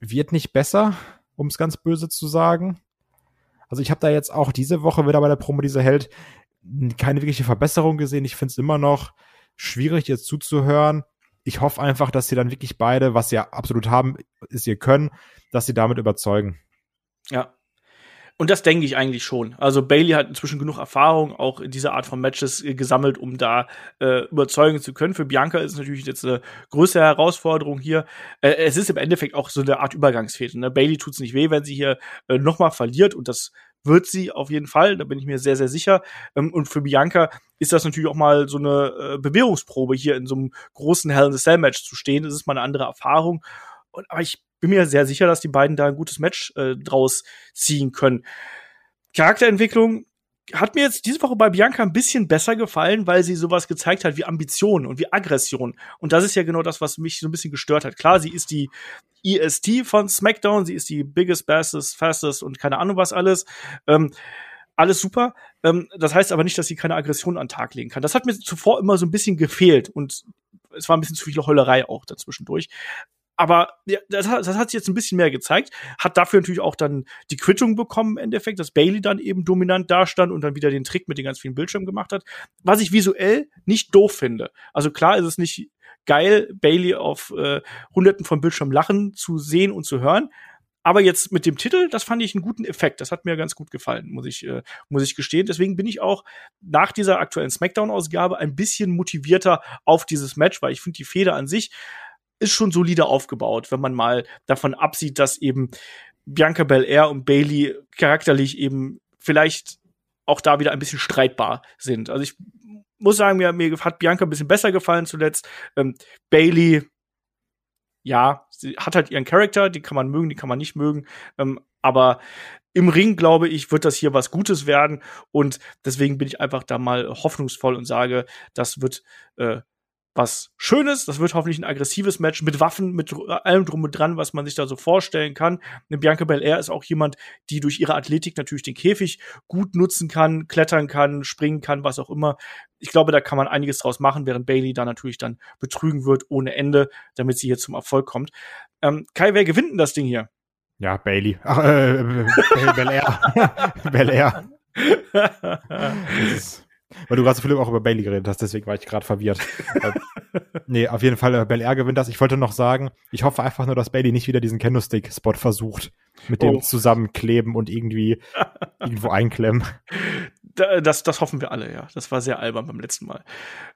wird nicht besser, um es ganz böse zu sagen. Also ich habe da jetzt auch diese Woche wieder bei der Promo, die sie hält, keine wirkliche Verbesserung gesehen. Ich finde es immer noch schwierig, jetzt zuzuhören. Ich hoffe einfach, dass sie dann wirklich beide, was sie ja absolut haben, ist ihr Können, dass sie damit überzeugen. Ja. Und das denke ich eigentlich schon. Also Bailey hat inzwischen genug Erfahrung auch in dieser Art von Matches äh, gesammelt, um da äh, überzeugen zu können. Für Bianca ist es natürlich jetzt eine größere Herausforderung hier. Äh, es ist im Endeffekt auch so eine Art Übergangsfehde. Ne? Bailey tut's nicht weh, wenn sie hier äh, nochmal verliert und das wird sie auf jeden Fall, da bin ich mir sehr, sehr sicher. Ähm, und für Bianca ist das natürlich auch mal so eine äh, Bewährungsprobe, hier in so einem großen Hell in the Cell Match zu stehen. Das ist mal eine andere Erfahrung. Und, aber ich bin mir sehr sicher, dass die beiden da ein gutes Match äh, draus ziehen können. Charakterentwicklung hat mir jetzt diese Woche bei Bianca ein bisschen besser gefallen, weil sie sowas gezeigt hat wie Ambition und wie Aggression. Und das ist ja genau das, was mich so ein bisschen gestört hat. Klar, sie ist die EST von SmackDown, sie ist die biggest, bestest, fastest und keine Ahnung was alles. Ähm, alles super. Ähm, das heißt aber nicht, dass sie keine Aggression an den Tag legen kann. Das hat mir zuvor immer so ein bisschen gefehlt und es war ein bisschen zu viel Heulerei auch dazwischendurch aber ja, das, hat, das hat sich jetzt ein bisschen mehr gezeigt. Hat dafür natürlich auch dann die Quittung bekommen im Endeffekt, dass Bailey dann eben dominant dastand und dann wieder den Trick mit den ganz vielen Bildschirmen gemacht hat. Was ich visuell nicht doof finde. Also klar ist es nicht geil, Bailey auf äh, hunderten von Bildschirmen lachen zu sehen und zu hören. Aber jetzt mit dem Titel, das fand ich einen guten Effekt. Das hat mir ganz gut gefallen, muss ich, äh, muss ich gestehen. Deswegen bin ich auch nach dieser aktuellen Smackdown-Ausgabe ein bisschen motivierter auf dieses Match, weil ich finde die Feder an sich ist schon solide aufgebaut, wenn man mal davon absieht, dass eben Bianca Belair und Bailey charakterlich eben vielleicht auch da wieder ein bisschen streitbar sind. Also ich muss sagen, mir, mir hat Bianca ein bisschen besser gefallen zuletzt. Ähm, Bailey, ja, sie hat halt ihren Charakter, die kann man mögen, die kann man nicht mögen. Ähm, aber im Ring, glaube ich, wird das hier was Gutes werden. Und deswegen bin ich einfach da mal hoffnungsvoll und sage, das wird äh, was Schönes. Das wird hoffentlich ein aggressives Match mit Waffen, mit allem drum und dran, was man sich da so vorstellen kann. Eine Bianca Belair ist auch jemand, die durch ihre Athletik natürlich den Käfig gut nutzen kann, klettern kann, springen kann, was auch immer. Ich glaube, da kann man einiges draus machen, während Bailey da natürlich dann betrügen wird ohne Ende, damit sie hier zum Erfolg kommt. Ähm, Kai, wer gewinnt denn das Ding hier? Ja, Bailey. Ach, äh, Belair. Belair. Weil du gerade so viel auch über Bailey geredet hast, deswegen war ich gerade verwirrt. äh, nee, auf jeden Fall, äh, Bel Air gewinnt das. Ich wollte noch sagen, ich hoffe einfach nur, dass Bailey nicht wieder diesen Candlestick-Spot versucht. Mit dem oh. zusammenkleben und irgendwie irgendwo einklemmen. Das, das hoffen wir alle, ja. Das war sehr albern beim letzten Mal.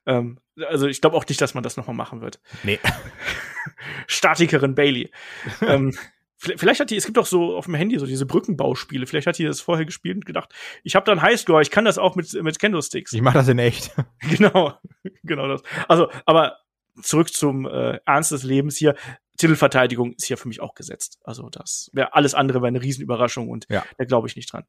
Ähm, also ich glaube auch nicht, dass man das nochmal machen wird. Nee. Statikerin Bailey. ähm, Vielleicht hat die, es gibt auch so auf dem Handy so diese Brückenbauspiele. Vielleicht hat die das vorher gespielt und gedacht, ich habe da einen Highscore, ich kann das auch mit, mit Candlesticks. Ich mache das in echt. genau, genau das. Also, aber zurück zum äh, Ernst des Lebens hier. Titelverteidigung ist hier für mich auch gesetzt. Also das wäre alles andere wäre eine Riesenüberraschung und ja. da glaube ich nicht dran.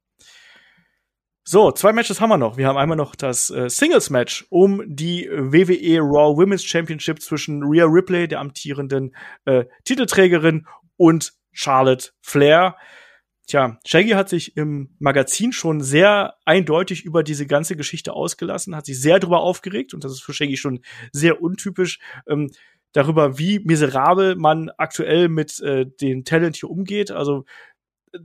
So, zwei Matches haben wir noch. Wir haben einmal noch das äh, Singles-Match um die WWE Raw Women's Championship zwischen Rhea Ripley, der amtierenden äh, Titelträgerin, und Charlotte Flair. Tja, Shaggy hat sich im Magazin schon sehr eindeutig über diese ganze Geschichte ausgelassen, hat sich sehr darüber aufgeregt und das ist für Shaggy schon sehr untypisch. Ähm, darüber, wie miserabel man aktuell mit äh, dem Talent hier umgeht. Also äh,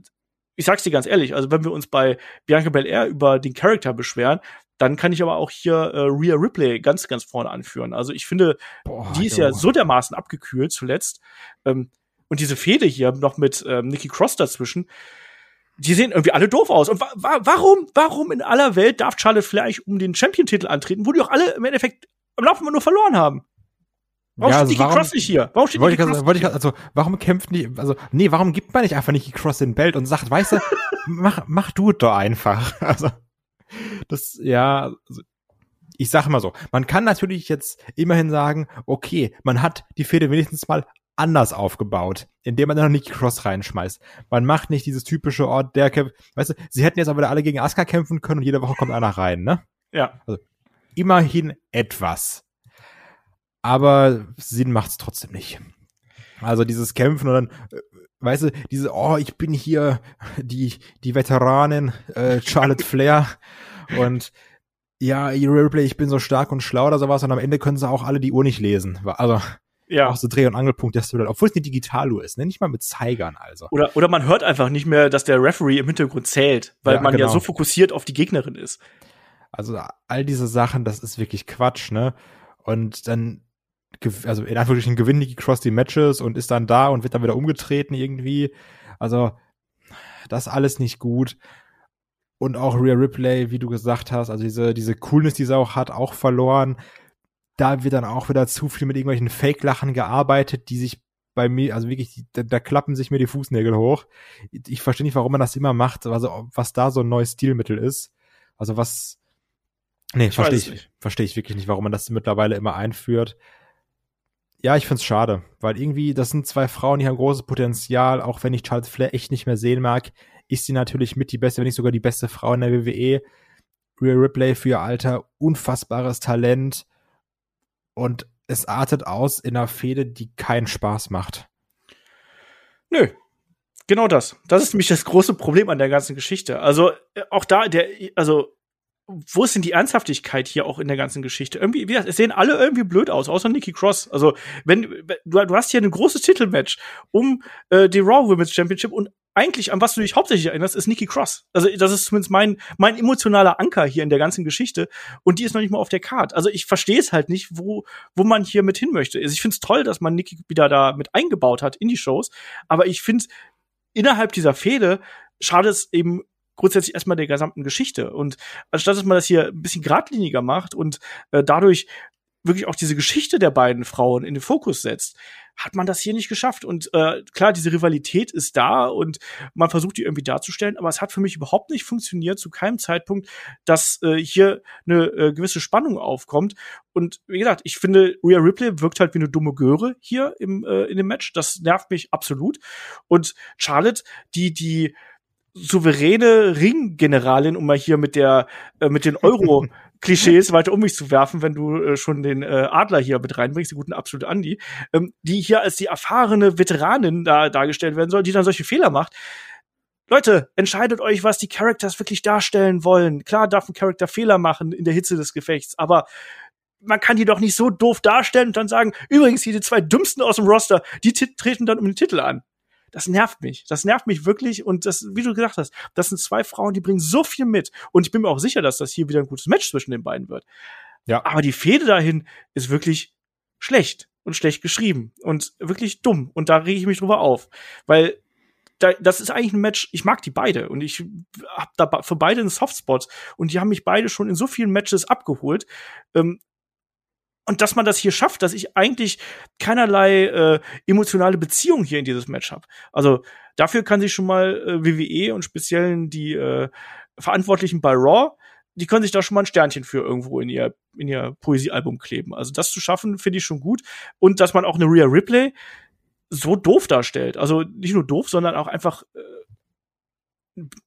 ich sag's dir ganz ehrlich, also wenn wir uns bei Bianca Belair über den Charakter beschweren, dann kann ich aber auch hier äh, Rhea Ripley ganz, ganz vorne anführen. Also ich finde, Boah, die ist ja so dermaßen abgekühlt zuletzt. Ähm, und diese Fehde hier noch mit ähm, Nikki Cross dazwischen, die sehen irgendwie alle doof aus. Und wa wa warum, warum in aller Welt darf Charlotte Flair eigentlich um den Champion-Titel antreten, wo die auch alle im Endeffekt am Laufen nur verloren haben? Warum ja, steht also Nikki warum, Cross nicht hier? Warum steht Nikki Cross wollte ich, also, warum kämpft die, also, nee, warum gibt man nicht einfach Nikki Cross den Belt und sagt, weißt du, mach, mach du es doch einfach. Also, das, ja, also, ich sage mal so, man kann natürlich jetzt immerhin sagen, okay, man hat die Fehde wenigstens mal anders aufgebaut, indem man da noch nicht Cross reinschmeißt. Man macht nicht dieses typische Ort, oh, der kämpft, weißt du, sie hätten jetzt aber alle gegen Asuka kämpfen können und jede Woche kommt einer rein, ne? Ja. Also, immerhin etwas. Aber Sinn macht's trotzdem nicht. Also dieses Kämpfen und dann, äh, weißt du, diese, oh, ich bin hier die, die Veteranin, äh, Charlotte Flair und ja, ihr Replay, ich bin so stark und schlau oder sowas und am Ende können sie auch alle die Uhr nicht lesen. Also, ja. auch so Dreh- und Angelpunkt der Storyline, obwohl es eine Digitaluhr ist, ne? nicht mal mit Zeigern also. Oder, oder man hört einfach nicht mehr, dass der Referee im Hintergrund zählt, weil ja, man genau. ja so fokussiert auf die Gegnerin ist. Also all diese Sachen, das ist wirklich Quatsch, ne? Und dann, also in Anführungsstrichen gewinnt Nikki Cross die Matches und ist dann da und wird dann wieder umgetreten irgendwie. Also das alles nicht gut. Und auch Rhea Ripley, wie du gesagt hast, also diese, diese Coolness, die sie auch hat, auch verloren. Da wird dann auch wieder zu viel mit irgendwelchen Fake-Lachen gearbeitet, die sich bei mir, also wirklich, da, da klappen sich mir die Fußnägel hoch. Ich verstehe nicht, warum man das immer macht, also was da so ein neues Stilmittel ist. Also was, nee, verstehe ich, verstehe ich wirklich nicht, warum man das mittlerweile immer einführt. Ja, ich find's schade, weil irgendwie, das sind zwei Frauen, die haben großes Potenzial, auch wenn ich Charles Flair echt nicht mehr sehen mag, ist sie natürlich mit die beste, wenn nicht sogar die beste Frau in der WWE. Rhea Ripley für ihr Alter, unfassbares Talent und es artet aus in einer Fehde, die keinen Spaß macht. Nö. Genau das. Das ist nämlich das große Problem an der ganzen Geschichte. Also äh, auch da, der, also wo ist denn die Ernsthaftigkeit hier auch in der ganzen Geschichte? Irgendwie, wie, es sehen alle irgendwie blöd aus, außer Nikki Cross. Also, wenn, du, du hast hier ein großes Titelmatch um äh, die Raw Women's Championship und eigentlich, an was du dich hauptsächlich erinnerst, ist Nikki Cross. Also, das ist zumindest mein, mein emotionaler Anker hier in der ganzen Geschichte. Und die ist noch nicht mal auf der Card. Also, ich verstehe es halt nicht, wo, wo man hier mit hin möchte. Also, ich finde es toll, dass man Nikki wieder da mit eingebaut hat in die Shows. Aber ich finde, innerhalb dieser Fehde schade es eben grundsätzlich erstmal der gesamten Geschichte. Und anstatt dass man das hier ein bisschen geradliniger macht und äh, dadurch wirklich auch diese Geschichte der beiden Frauen in den Fokus setzt, hat man das hier nicht geschafft. Und äh, klar, diese Rivalität ist da und man versucht die irgendwie darzustellen, aber es hat für mich überhaupt nicht funktioniert, zu keinem Zeitpunkt, dass äh, hier eine äh, gewisse Spannung aufkommt. Und wie gesagt, ich finde, Rhea Ripley wirkt halt wie eine dumme Göre hier im, äh, in dem Match. Das nervt mich absolut. Und Charlotte, die, die souveräne Ringgeneralin, um mal hier mit der äh, mit den Euro Klischees weiter um mich zu werfen, wenn du äh, schon den äh, Adler hier mit reinbringst, den guten absolut Andi, ähm, die hier als die erfahrene Veteranin da dargestellt werden soll, die dann solche Fehler macht. Leute, entscheidet euch, was die Characters wirklich darstellen wollen. Klar darf ein Charakter Fehler machen in der Hitze des Gefechts, aber man kann die doch nicht so doof darstellen und dann sagen, übrigens, hier die zwei dümmsten aus dem Roster, die treten dann um den Titel an das nervt mich. Das nervt mich wirklich. Und das, wie du gesagt hast, das sind zwei Frauen, die bringen so viel mit. Und ich bin mir auch sicher, dass das hier wieder ein gutes Match zwischen den beiden wird. Ja. Aber die Fehde dahin ist wirklich schlecht und schlecht geschrieben und wirklich dumm. Und da rege ich mich drüber auf. Weil da, das ist eigentlich ein Match, ich mag die beide und ich habe da für beide einen Softspot und die haben mich beide schon in so vielen Matches abgeholt. Ähm, und dass man das hier schafft, dass ich eigentlich keinerlei äh, emotionale Beziehung hier in dieses Match habe. Also dafür kann sich schon mal äh, WWE und speziell die äh, Verantwortlichen bei Raw, die können sich da schon mal ein Sternchen für irgendwo in ihr in ihr Poesiealbum kleben. Also das zu schaffen, finde ich schon gut und dass man auch eine Rhea Ripley so doof darstellt. Also nicht nur doof, sondern auch einfach äh,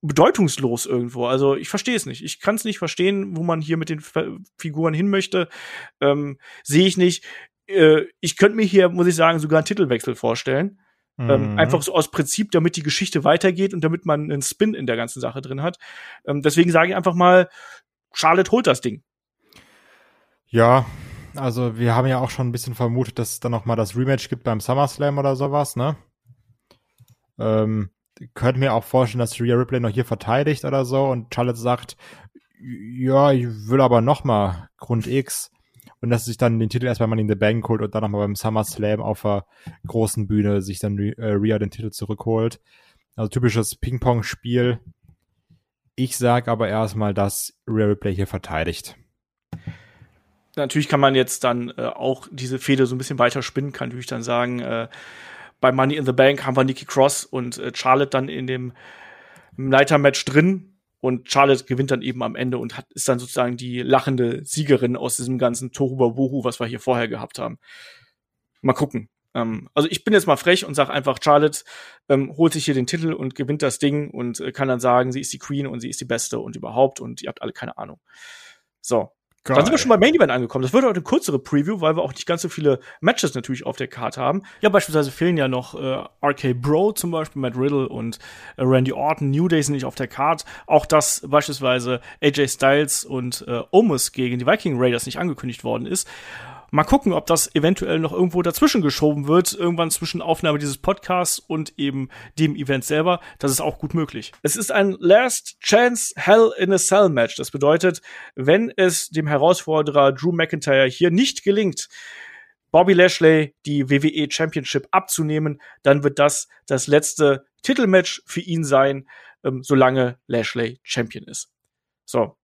bedeutungslos irgendwo. Also ich verstehe es nicht. Ich kann es nicht verstehen, wo man hier mit den F Figuren hin möchte. Ähm, Sehe ich nicht. Äh, ich könnte mir hier, muss ich sagen, sogar einen Titelwechsel vorstellen. Ähm, mhm. Ähm, einfach so aus Prinzip, damit die Geschichte weitergeht und damit man einen Spin in der ganzen Sache drin hat. Ähm, deswegen sage ich einfach mal, Charlotte holt das Ding. Ja, also wir haben ja auch schon ein bisschen vermutet, dass es dann noch mal das Rematch gibt beim SummerSlam oder sowas, ne? Ähm, könnte mir auch vorstellen, dass Rhea Ripley noch hier verteidigt oder so und Charlotte sagt, ja, ich will aber noch mal Grund X und dass sich dann den Titel erstmal mal in the Bank holt und dann nochmal beim SummerSlam auf der großen Bühne sich dann äh, Rhea den Titel zurückholt. Also typisches Ping-Pong-Spiel. Ich sag aber erstmal, dass Rhea Ripley hier verteidigt. Natürlich kann man jetzt dann äh, auch diese Fehde so ein bisschen weiter spinnen, kann natürlich dann sagen, äh, bei Money in the Bank haben wir Nikki Cross und äh, Charlotte dann in dem Leitermatch drin. Und Charlotte gewinnt dann eben am Ende und hat, ist dann sozusagen die lachende Siegerin aus diesem ganzen Tohuwabohu, was wir hier vorher gehabt haben. Mal gucken. Ähm, also ich bin jetzt mal frech und sag einfach, Charlotte ähm, holt sich hier den Titel und gewinnt das Ding und äh, kann dann sagen, sie ist die Queen und sie ist die Beste und überhaupt und ihr habt alle keine Ahnung. So, Geil. Dann sind wir schon beim Main Event angekommen. Das wird heute eine kürzere Preview, weil wir auch nicht ganz so viele Matches natürlich auf der Karte haben. Ja, beispielsweise fehlen ja noch äh, RK Bro zum Beispiel, Matt Riddle und äh, Randy Orton. New Day sind nicht auf der Karte. Auch dass beispielsweise AJ Styles und äh, Omos gegen die Viking Raiders nicht angekündigt worden ist. Mal gucken, ob das eventuell noch irgendwo dazwischen geschoben wird, irgendwann zwischen Aufnahme dieses Podcasts und eben dem Event selber. Das ist auch gut möglich. Es ist ein Last Chance Hell in a Cell Match. Das bedeutet, wenn es dem Herausforderer Drew McIntyre hier nicht gelingt, Bobby Lashley die WWE Championship abzunehmen, dann wird das das letzte Titelmatch für ihn sein. ähm, solange Lashley Champion ist. So.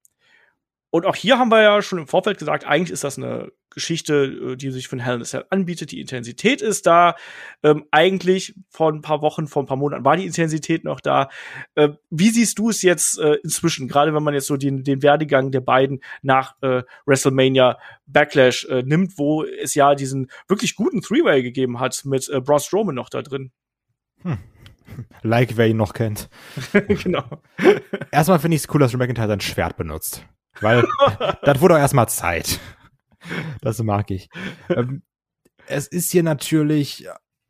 Und auch hier haben wir ja schon im Vorfeld gesagt, eigentlich ist das eine Geschichte, äh, die sich von Hell in a Cell anbietet. Die Intensität ist da. Ähm, eigentlich vor ein paar Wochen, vor ein paar Monaten war die Intensität noch da. Äh, wie siehst du es jetzt äh, inzwischen, gerade wenn man jetzt so den, den Werdegang der beiden nach äh, WrestleMania Backlash äh, nimmt, wo es ja diesen wirklich guten Three-Way gegeben hat mit äh, Braun Strowman noch da drin? Hm. Like, wer ihn noch kennt. genau. Erstmal finde ich es cool, dass Drew McIntyre sein Schwert benutzt. Weil das wurde auch erstmal Zeit. Das mag ich. Ähm, es ist hier natürlich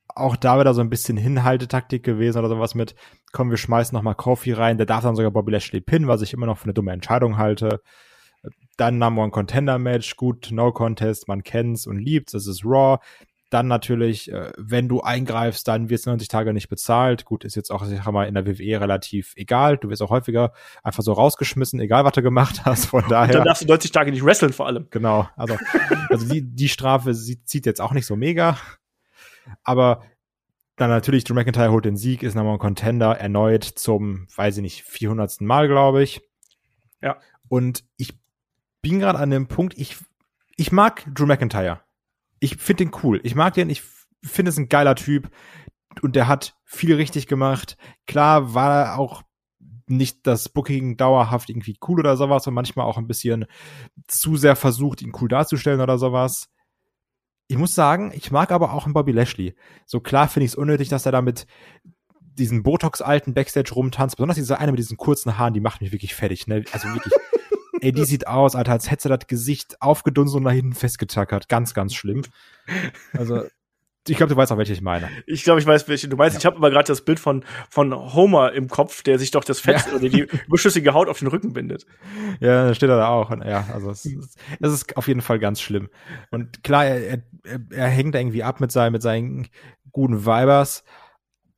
auch da wieder so ein bisschen Hinhaltetaktik gewesen oder sowas mit, komm, wir schmeißen nochmal Kofi rein, der darf dann sogar Bobby Lashley pinnen, was ich immer noch für eine dumme Entscheidung halte. Dann Number One Contender Match, gut, No Contest, man kennt's und liebt's, es ist Raw. Dann natürlich, äh, wenn du eingreifst, dann wirst 90 Tage nicht bezahlt. Gut, ist jetzt auch, ich sag mal, in der WWE relativ egal. Du wirst auch häufiger einfach so rausgeschmissen, egal was du gemacht hast. Von daher. dann darfst du 90 Tage nicht wresteln vor allem. Genau. Also, also die, die Strafe sie, zieht jetzt auch nicht so mega. Aber dann natürlich, Drew McIntyre holt den Sieg, ist nochmal ein Contender erneut zum, weiß ich nicht, 400. Mal, glaube ich. Ja. Und ich bin gerade an dem Punkt, ich, ich mag Drew McIntyre ich finde den cool. Ich mag den, ich finde es ein geiler Typ und der hat viel richtig gemacht. Klar war auch nicht das Booking dauerhaft irgendwie cool oder sowas und manchmal auch ein bisschen zu sehr versucht, ihn cool darzustellen oder sowas. Ich muss sagen, ich mag aber auch einen Bobby Lashley. So klar finde ich es unnötig, dass er da mit diesen Botox-alten Backstage rumtanzt. Besonders diese eine mit diesen kurzen Haaren, die macht mich wirklich fertig. Ne? Also wirklich Ey, die sieht aus, Alter, als hätte sie das Gesicht aufgedunsen und nach hinten festgetackert. Ganz, ganz schlimm. Also, ich glaube, du weißt auch, welche ich meine. Ich glaube, ich weiß, welche du meinst. Ja. Ich habe aber gerade das Bild von, von Homer im Kopf, der sich doch das Fett ja. oder die überschüssige Haut auf den Rücken bindet. Ja, da steht er da auch. Und ja, also es, es, es ist auf jeden Fall ganz schlimm. Und klar, er, er, er hängt irgendwie ab mit seinen, mit seinen guten Vibers.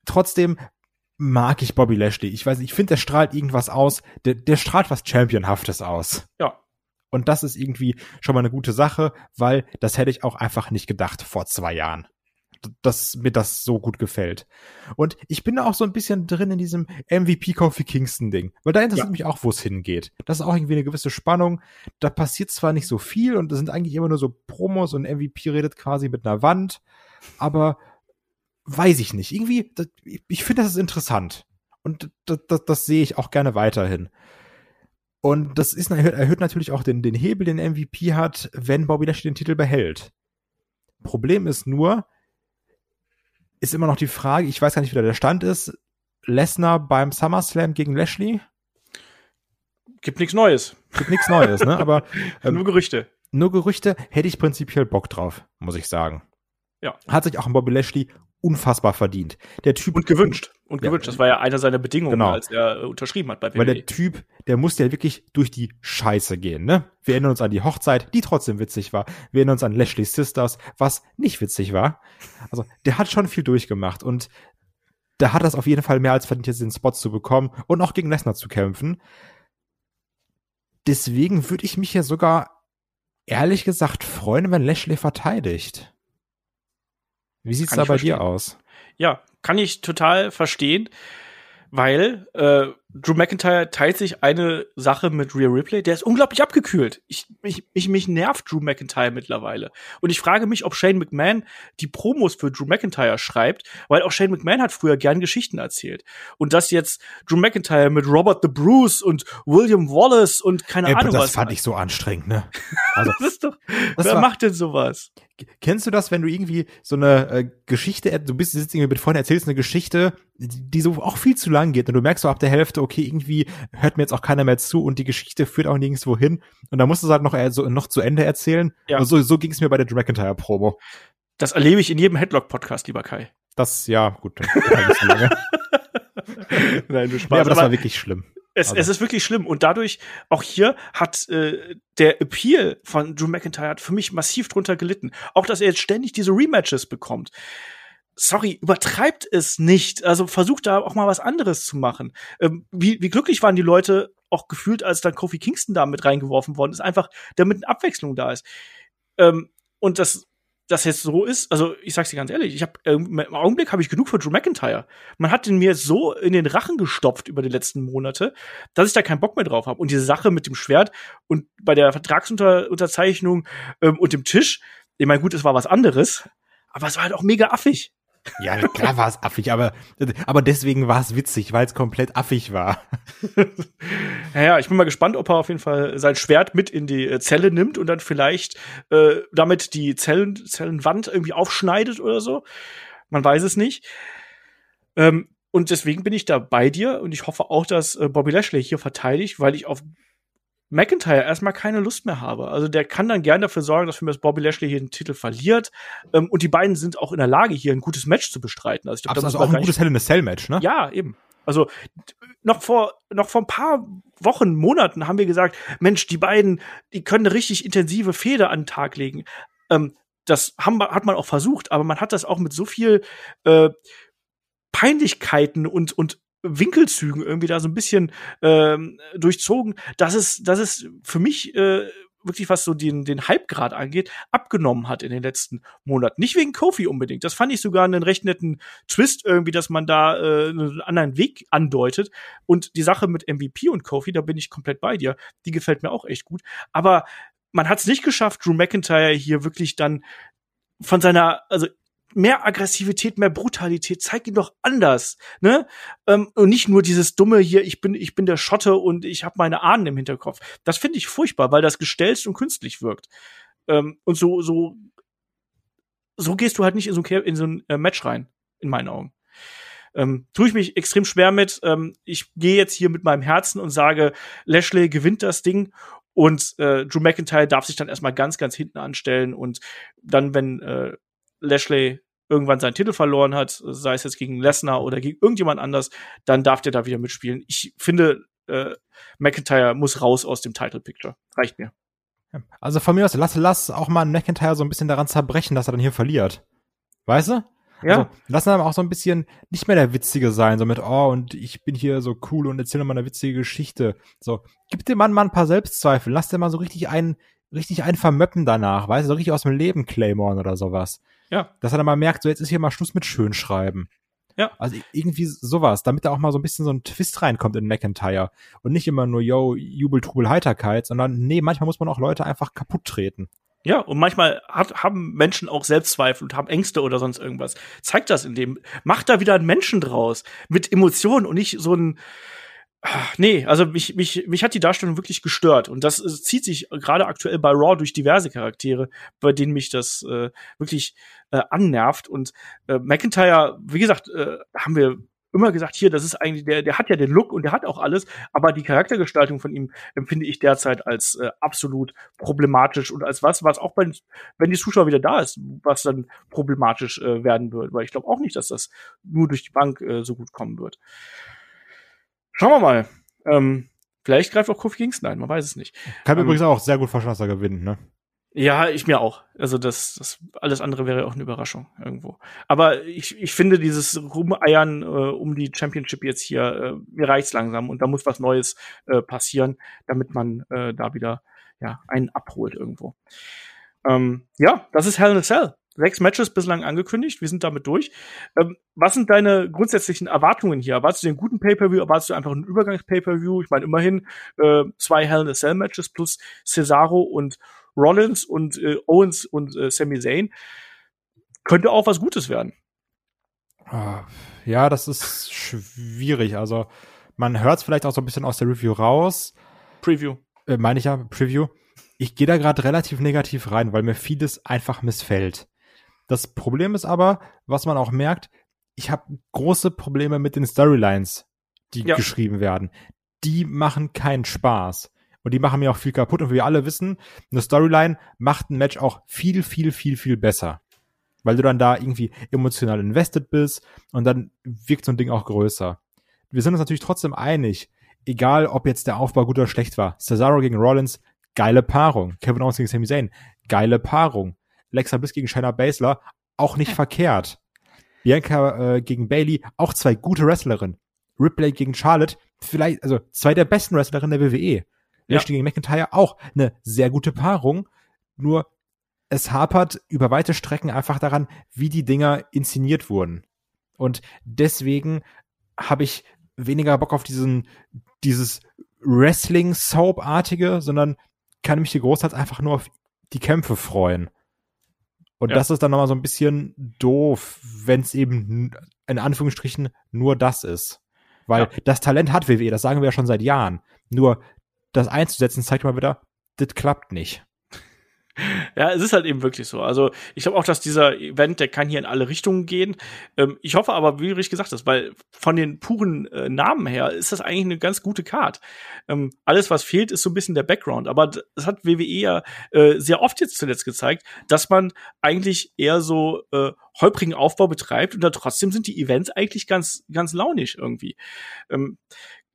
Trotzdem mag ich Bobby Lashley. Ich weiß, ich finde, der strahlt irgendwas aus. Der, der strahlt was Championhaftes aus. Ja. Und das ist irgendwie schon mal eine gute Sache, weil das hätte ich auch einfach nicht gedacht vor zwei Jahren. Dass mir das so gut gefällt. Und ich bin da auch so ein bisschen drin in diesem MVP Kofi Kingston Ding, weil da interessiert ja. mich auch, wo es hingeht. Das ist auch irgendwie eine gewisse Spannung. Da passiert zwar nicht so viel und das sind eigentlich immer nur so Promos und MVP redet quasi mit einer Wand, aber weiß ich nicht. Irgendwie, das, ich finde, das ist interessant. Und das, das, das sehe ich auch gerne weiterhin. Und das ist erhöht, natürlich auch den, den Hebel, den MVP hat, wenn Bobby Lashley den Titel behält. Problem ist nur, ist immer noch die Frage, ich weiß gar nicht, wie der Stand ist, Lesnar beim SummerSlam gegen Lashley? Gibt nichts Neues. Gibt nichts Neues, ne? Aber ähm, nur Gerüchte. Nur Gerüchte hätte ich prinzipiell Bock drauf, muss ich sagen. Ja. Hat sich auch ein Bobby Lashley unfassbar verdient. Der Typ und gewünscht und ja, gewünscht. Das war ja einer seiner Bedingungen, genau. als er äh, unterschrieben hat bei WWE. Weil der Typ, der musste ja wirklich durch die Scheiße gehen, ne? Wir erinnern uns an die Hochzeit, die trotzdem witzig war. Wir erinnern uns an Lashley Sisters, was nicht witzig war. Also der hat schon viel durchgemacht und der hat das auf jeden Fall mehr als verdient, jetzt den Spot zu bekommen und auch gegen Lesnar zu kämpfen. Deswegen würde ich mich ja sogar ehrlich gesagt freuen, wenn Lashley verteidigt. Wie sieht's da bei verstehen. dir aus? Ja, kann ich total verstehen, weil äh, Drew McIntyre teilt sich eine Sache mit Rhea Ripley, der ist unglaublich abgekühlt. Ich, mich, mich, mich nervt Drew McIntyre mittlerweile. Und ich frage mich, ob Shane McMahon die Promos für Drew McIntyre schreibt, weil auch Shane McMahon hat früher gern Geschichten erzählt. Und dass jetzt Drew McIntyre mit Robert the Bruce und William Wallace und keine Ey, Ahnung das was. Das fand hat. ich so anstrengend, ne? Also, das ist doch, wer war, macht denn sowas? Kennst du das, wenn du irgendwie so eine äh, Geschichte, du bist sitzt irgendwie mit Freunden, erzählst eine Geschichte, die so auch viel zu lang geht und du merkst so ab der Hälfte, okay, irgendwie hört mir jetzt auch keiner mehr zu und die Geschichte führt auch nirgendwo hin und da musst du es halt noch, äh, so, noch zu Ende erzählen. Ja. Und so, so ging es mir bei der McIntyre Promo. Das erlebe ich in jedem Headlock-Podcast, lieber Kai. Das, ja, gut. Nein, du Spaß. Nee, aber das war wirklich schlimm. Es, also. es ist wirklich schlimm. Und dadurch, auch hier hat äh, der Appeal von Drew McIntyre hat für mich massiv drunter gelitten. Auch, dass er jetzt ständig diese Rematches bekommt. Sorry, übertreibt es nicht. Also versucht da auch mal was anderes zu machen. Ähm, wie, wie glücklich waren die Leute auch gefühlt, als dann Kofi Kingston da mit reingeworfen worden ist, einfach damit eine Abwechslung da ist. Ähm, und das das jetzt so ist, also ich sag's dir ganz ehrlich, ich habe äh, im Augenblick habe ich genug für Drew McIntyre. Man hat den mir so in den Rachen gestopft über die letzten Monate, dass ich da keinen Bock mehr drauf habe. Und diese Sache mit dem Schwert und bei der Vertragsunterzeichnung ähm, und dem Tisch, ich meine, gut, es war was anderes, aber es war halt auch mega affig. Ja, klar war es affig, aber, aber deswegen war es witzig, weil es komplett affig war. naja, ich bin mal gespannt, ob er auf jeden Fall sein Schwert mit in die äh, Zelle nimmt und dann vielleicht äh, damit die Zellen, Zellenwand irgendwie aufschneidet oder so. Man weiß es nicht. Ähm, und deswegen bin ich da bei dir und ich hoffe auch, dass äh, Bobby Lashley hier verteidigt, weil ich auf McIntyre erstmal keine Lust mehr habe. Also der kann dann gern dafür sorgen, dass für mich Bobby Lashley hier den Titel verliert. Ähm, und die beiden sind auch in der Lage, hier ein gutes Match zu bestreiten. Also, ich glaub, also auch ein gutes Hell in a Cell Match, ne? Ja, eben. Also noch vor noch vor ein paar Wochen, Monaten haben wir gesagt, Mensch, die beiden, die können eine richtig intensive Feder an den Tag legen. Ähm, das haben, hat man auch versucht, aber man hat das auch mit so viel äh, Peinlichkeiten und und Winkelzügen irgendwie da so ein bisschen ähm, durchzogen, dass es, dass es für mich äh, wirklich was so den, den Hypegrad angeht, abgenommen hat in den letzten Monaten. Nicht wegen Kofi unbedingt. Das fand ich sogar einen recht netten Twist irgendwie, dass man da äh, einen anderen Weg andeutet. Und die Sache mit MVP und Kofi, da bin ich komplett bei dir. Die gefällt mir auch echt gut. Aber man hat es nicht geschafft, Drew McIntyre hier wirklich dann von seiner, also mehr Aggressivität, mehr Brutalität, zeig ihn doch anders, ne? Ähm, und nicht nur dieses dumme hier, ich bin, ich bin der Schotte und ich habe meine Ahnen im Hinterkopf. Das finde ich furchtbar, weil das gestelzt und künstlich wirkt. Ähm, und so, so, so gehst du halt nicht in so, in so ein äh, Match rein, in meinen Augen. Ähm, tue ich mich extrem schwer mit. Ähm, ich gehe jetzt hier mit meinem Herzen und sage, Lashley gewinnt das Ding und äh, Drew McIntyre darf sich dann erstmal ganz, ganz hinten anstellen und dann, wenn äh, Lashley irgendwann seinen Titel verloren hat, sei es jetzt gegen Lesnar oder gegen irgendjemand anders, dann darf der da wieder mitspielen. Ich finde, äh, McIntyre muss raus aus dem Title Picture. Reicht mir. Also von mir aus, lass, lass auch mal McIntyre so ein bisschen daran zerbrechen, dass er dann hier verliert. Weißt du? Ja. Also, lass ihn aber auch so ein bisschen nicht mehr der Witzige sein, so mit, oh, und ich bin hier so cool und erzähle mal eine witzige Geschichte. So, gib dem Mann mal ein paar Selbstzweifel, lass den mal so richtig einen, richtig einen vermöppen danach, weißt du, so richtig aus dem Leben Claymore oder sowas. Ja. Dass er dann mal merkt, so jetzt ist hier mal Schluss mit Schönschreiben. Ja. Also irgendwie sowas, damit da auch mal so ein bisschen so ein Twist reinkommt in McIntyre. Und nicht immer nur, yo, Jubel, Trubel, Heiterkeit, sondern nee, manchmal muss man auch Leute einfach kaputt treten. Ja, und manchmal hat, haben Menschen auch Selbstzweifel und haben Ängste oder sonst irgendwas. Zeigt das in dem, macht da wieder einen Menschen draus. Mit Emotionen und nicht so ein, Nee, also mich, mich, mich hat die Darstellung wirklich gestört. Und das äh, zieht sich gerade aktuell bei Raw durch diverse Charaktere, bei denen mich das äh, wirklich äh, annervt. Und äh, McIntyre, wie gesagt, äh, haben wir immer gesagt, hier, das ist eigentlich, der, der hat ja den Look und der hat auch alles, aber die Charaktergestaltung von ihm empfinde ich derzeit als äh, absolut problematisch und als was, was auch bei, wenn die Zuschauer wieder da ist, was dann problematisch äh, werden wird. Weil ich glaube auch nicht, dass das nur durch die Bank äh, so gut kommen wird. Schauen wir mal. Ähm, vielleicht greift auch Kofi Kingston ein, man weiß es nicht. Kann ähm, übrigens auch sehr gut vorstellen, dass er gewinnt, ne? Ja, ich mir auch. Also das, das alles andere wäre auch eine Überraschung irgendwo. Aber ich, ich finde dieses Rumeiern äh, um die Championship jetzt hier, äh, mir reicht's langsam und da muss was Neues äh, passieren, damit man äh, da wieder ja einen abholt irgendwo. Ähm, ja, das ist Hell in a Cell. Sechs Matches bislang angekündigt, wir sind damit durch. Ähm, was sind deine grundsätzlichen Erwartungen hier? Erwartest du einen guten Pay-Per-View? Erwartest du einfach einen Übergangs-Pay-Per-View? Ich meine, immerhin äh, zwei Hell in a Cell Matches plus Cesaro und Rollins und äh, Owens und äh, Sami Zayn. Könnte auch was Gutes werden. Ah, ja, das ist schwierig. Also, man hört es vielleicht auch so ein bisschen aus der Review raus. Preview. Äh, meine ich ja, Preview. Ich gehe da gerade relativ negativ rein, weil mir vieles einfach missfällt. Das Problem ist aber, was man auch merkt, ich habe große Probleme mit den Storylines, die ja. geschrieben werden. Die machen keinen Spaß. Und die machen mir auch viel kaputt. Und wie wir alle wissen, eine Storyline macht ein Match auch viel, viel, viel, viel besser. Weil du dann da irgendwie emotional invested bist und dann wirkt so ein Ding auch größer. Wir sind uns natürlich trotzdem einig, egal ob jetzt der Aufbau gut oder schlecht war. Cesaro gegen Rollins, geile Paarung. Kevin Owens gegen Sami Zayn, geile Paarung. Alexa Bliss gegen Shayna Baszler, auch nicht verkehrt. Bianca äh, gegen Bailey, auch zwei gute Wrestlerinnen. Ripley gegen Charlotte, vielleicht, also zwei der besten Wrestlerinnen der WWE. Ja. Lashley gegen McIntyre, auch eine sehr gute Paarung. Nur es hapert über weite Strecken einfach daran, wie die Dinger inszeniert wurden. Und deswegen habe ich weniger Bock auf diesen, dieses Wrestling-Soap-artige, sondern kann mich hier großteils einfach nur auf die Kämpfe freuen. Und ja. das ist dann nochmal so ein bisschen doof, wenn es eben in Anführungsstrichen nur das ist. Weil ja. das Talent hat WWE, das sagen wir ja schon seit Jahren. Nur das einzusetzen zeigt mal wieder, das klappt nicht. Ja, es ist halt eben wirklich so. Also ich glaube auch, dass dieser Event, der kann hier in alle Richtungen gehen. Ähm, ich hoffe aber, wie du richtig gesagt hast, weil von den puren äh, Namen her ist das eigentlich eine ganz gute Card. Ähm, alles, was fehlt, ist so ein bisschen der Background. Aber das hat WWE ja äh, sehr oft jetzt zuletzt gezeigt, dass man eigentlich eher so äh, holprigen Aufbau betreibt und da trotzdem sind die Events eigentlich ganz, ganz launisch irgendwie. Ähm,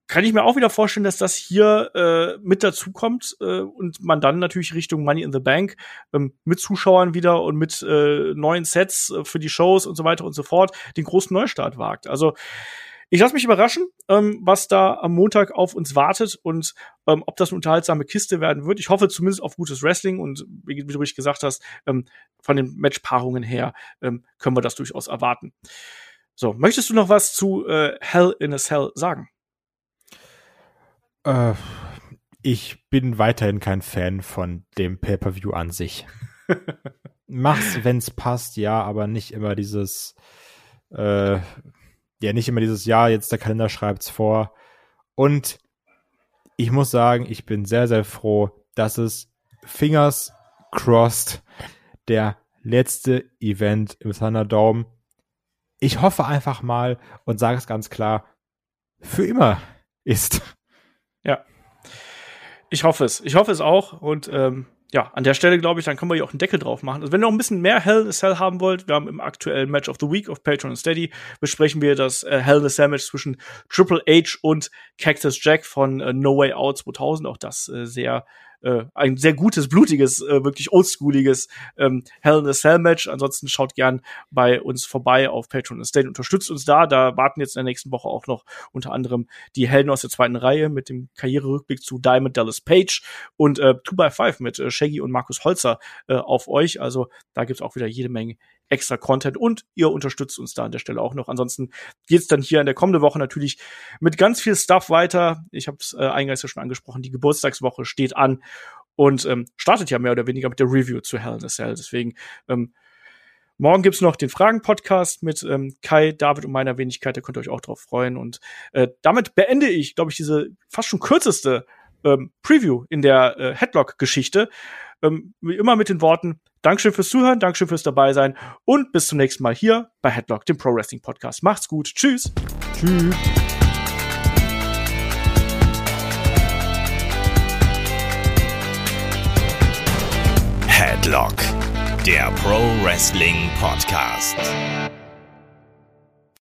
kann ich mir auch wieder vorstellen, dass das hier äh, mit dazu kommt äh, und man dann natürlich Richtung Money in the Bank ähm, mit Zuschauern wieder und mit äh, neuen Sets äh, für die Shows und so weiter und so fort den großen Neustart wagt. Also ich lasse mich überraschen, ähm, was da am Montag auf uns wartet und ähm, ob das eine unterhaltsame Kiste werden wird. Ich hoffe zumindest auf gutes Wrestling und wie, wie du richtig gesagt hast, ähm, von den Matchpaarungen her ähm, können wir das durchaus erwarten. So, möchtest du noch was zu äh, Hell in a Cell sagen? Äh, ich bin weiterhin kein Fan von dem Pay-per-View an sich. Mach's, wenn's passt, ja, aber nicht immer dieses, äh, ja, nicht immer dieses, ja, jetzt der Kalender schreibt's vor. Und ich muss sagen, ich bin sehr, sehr froh, dass es Fingers crossed der letzte Event im Thunderdome. Ich hoffe einfach mal und sage es ganz klar, für immer ist. Ja. Ich hoffe es. Ich hoffe es auch. Und ähm, ja, an der Stelle glaube ich, dann können wir hier auch einen Deckel drauf machen. Also wenn ihr noch ein bisschen mehr Hell in a Cell haben wollt, wir haben im aktuellen Match of the Week auf Patreon und Steady besprechen wir das äh, Hell in a Cell Match zwischen Triple H und Cactus Jack von äh, No Way Out 2000. Auch das äh, sehr äh, ein sehr gutes, blutiges, äh, wirklich oldschooliges ähm, Hell in a Cell Match. Ansonsten schaut gern bei uns vorbei auf Patreon State, unterstützt uns da. Da warten jetzt in der nächsten Woche auch noch unter anderem die Helden aus der zweiten Reihe mit dem Karriererückblick zu Diamond Dallas Page und äh, 2x5 mit äh, Shaggy und Markus Holzer äh, auf euch. Also da gibt's auch wieder jede Menge extra Content und ihr unterstützt uns da an der Stelle auch noch. Ansonsten geht's dann hier in der kommenden Woche natürlich mit ganz viel Stuff weiter. Ich habe es äh, eingangs ja schon angesprochen, die Geburtstagswoche steht an und ähm, startet ja mehr oder weniger mit der Review zu Hell in a Cell. Deswegen ähm, Morgen gibt's noch den Fragen-Podcast mit ähm, Kai, David und meiner Wenigkeit. Da könnt ihr euch auch drauf freuen. Und äh, damit beende ich, glaube ich, diese fast schon kürzeste ähm, Preview in der äh, Headlock-Geschichte. Ähm, wie immer mit den Worten, Dankeschön fürs Zuhören, Dankeschön fürs dabei sein und bis zum nächsten Mal hier bei Headlock, dem Pro Wrestling Podcast. Macht's gut. Tschüss. Tschüss. Headlock, der Pro Wrestling Podcast.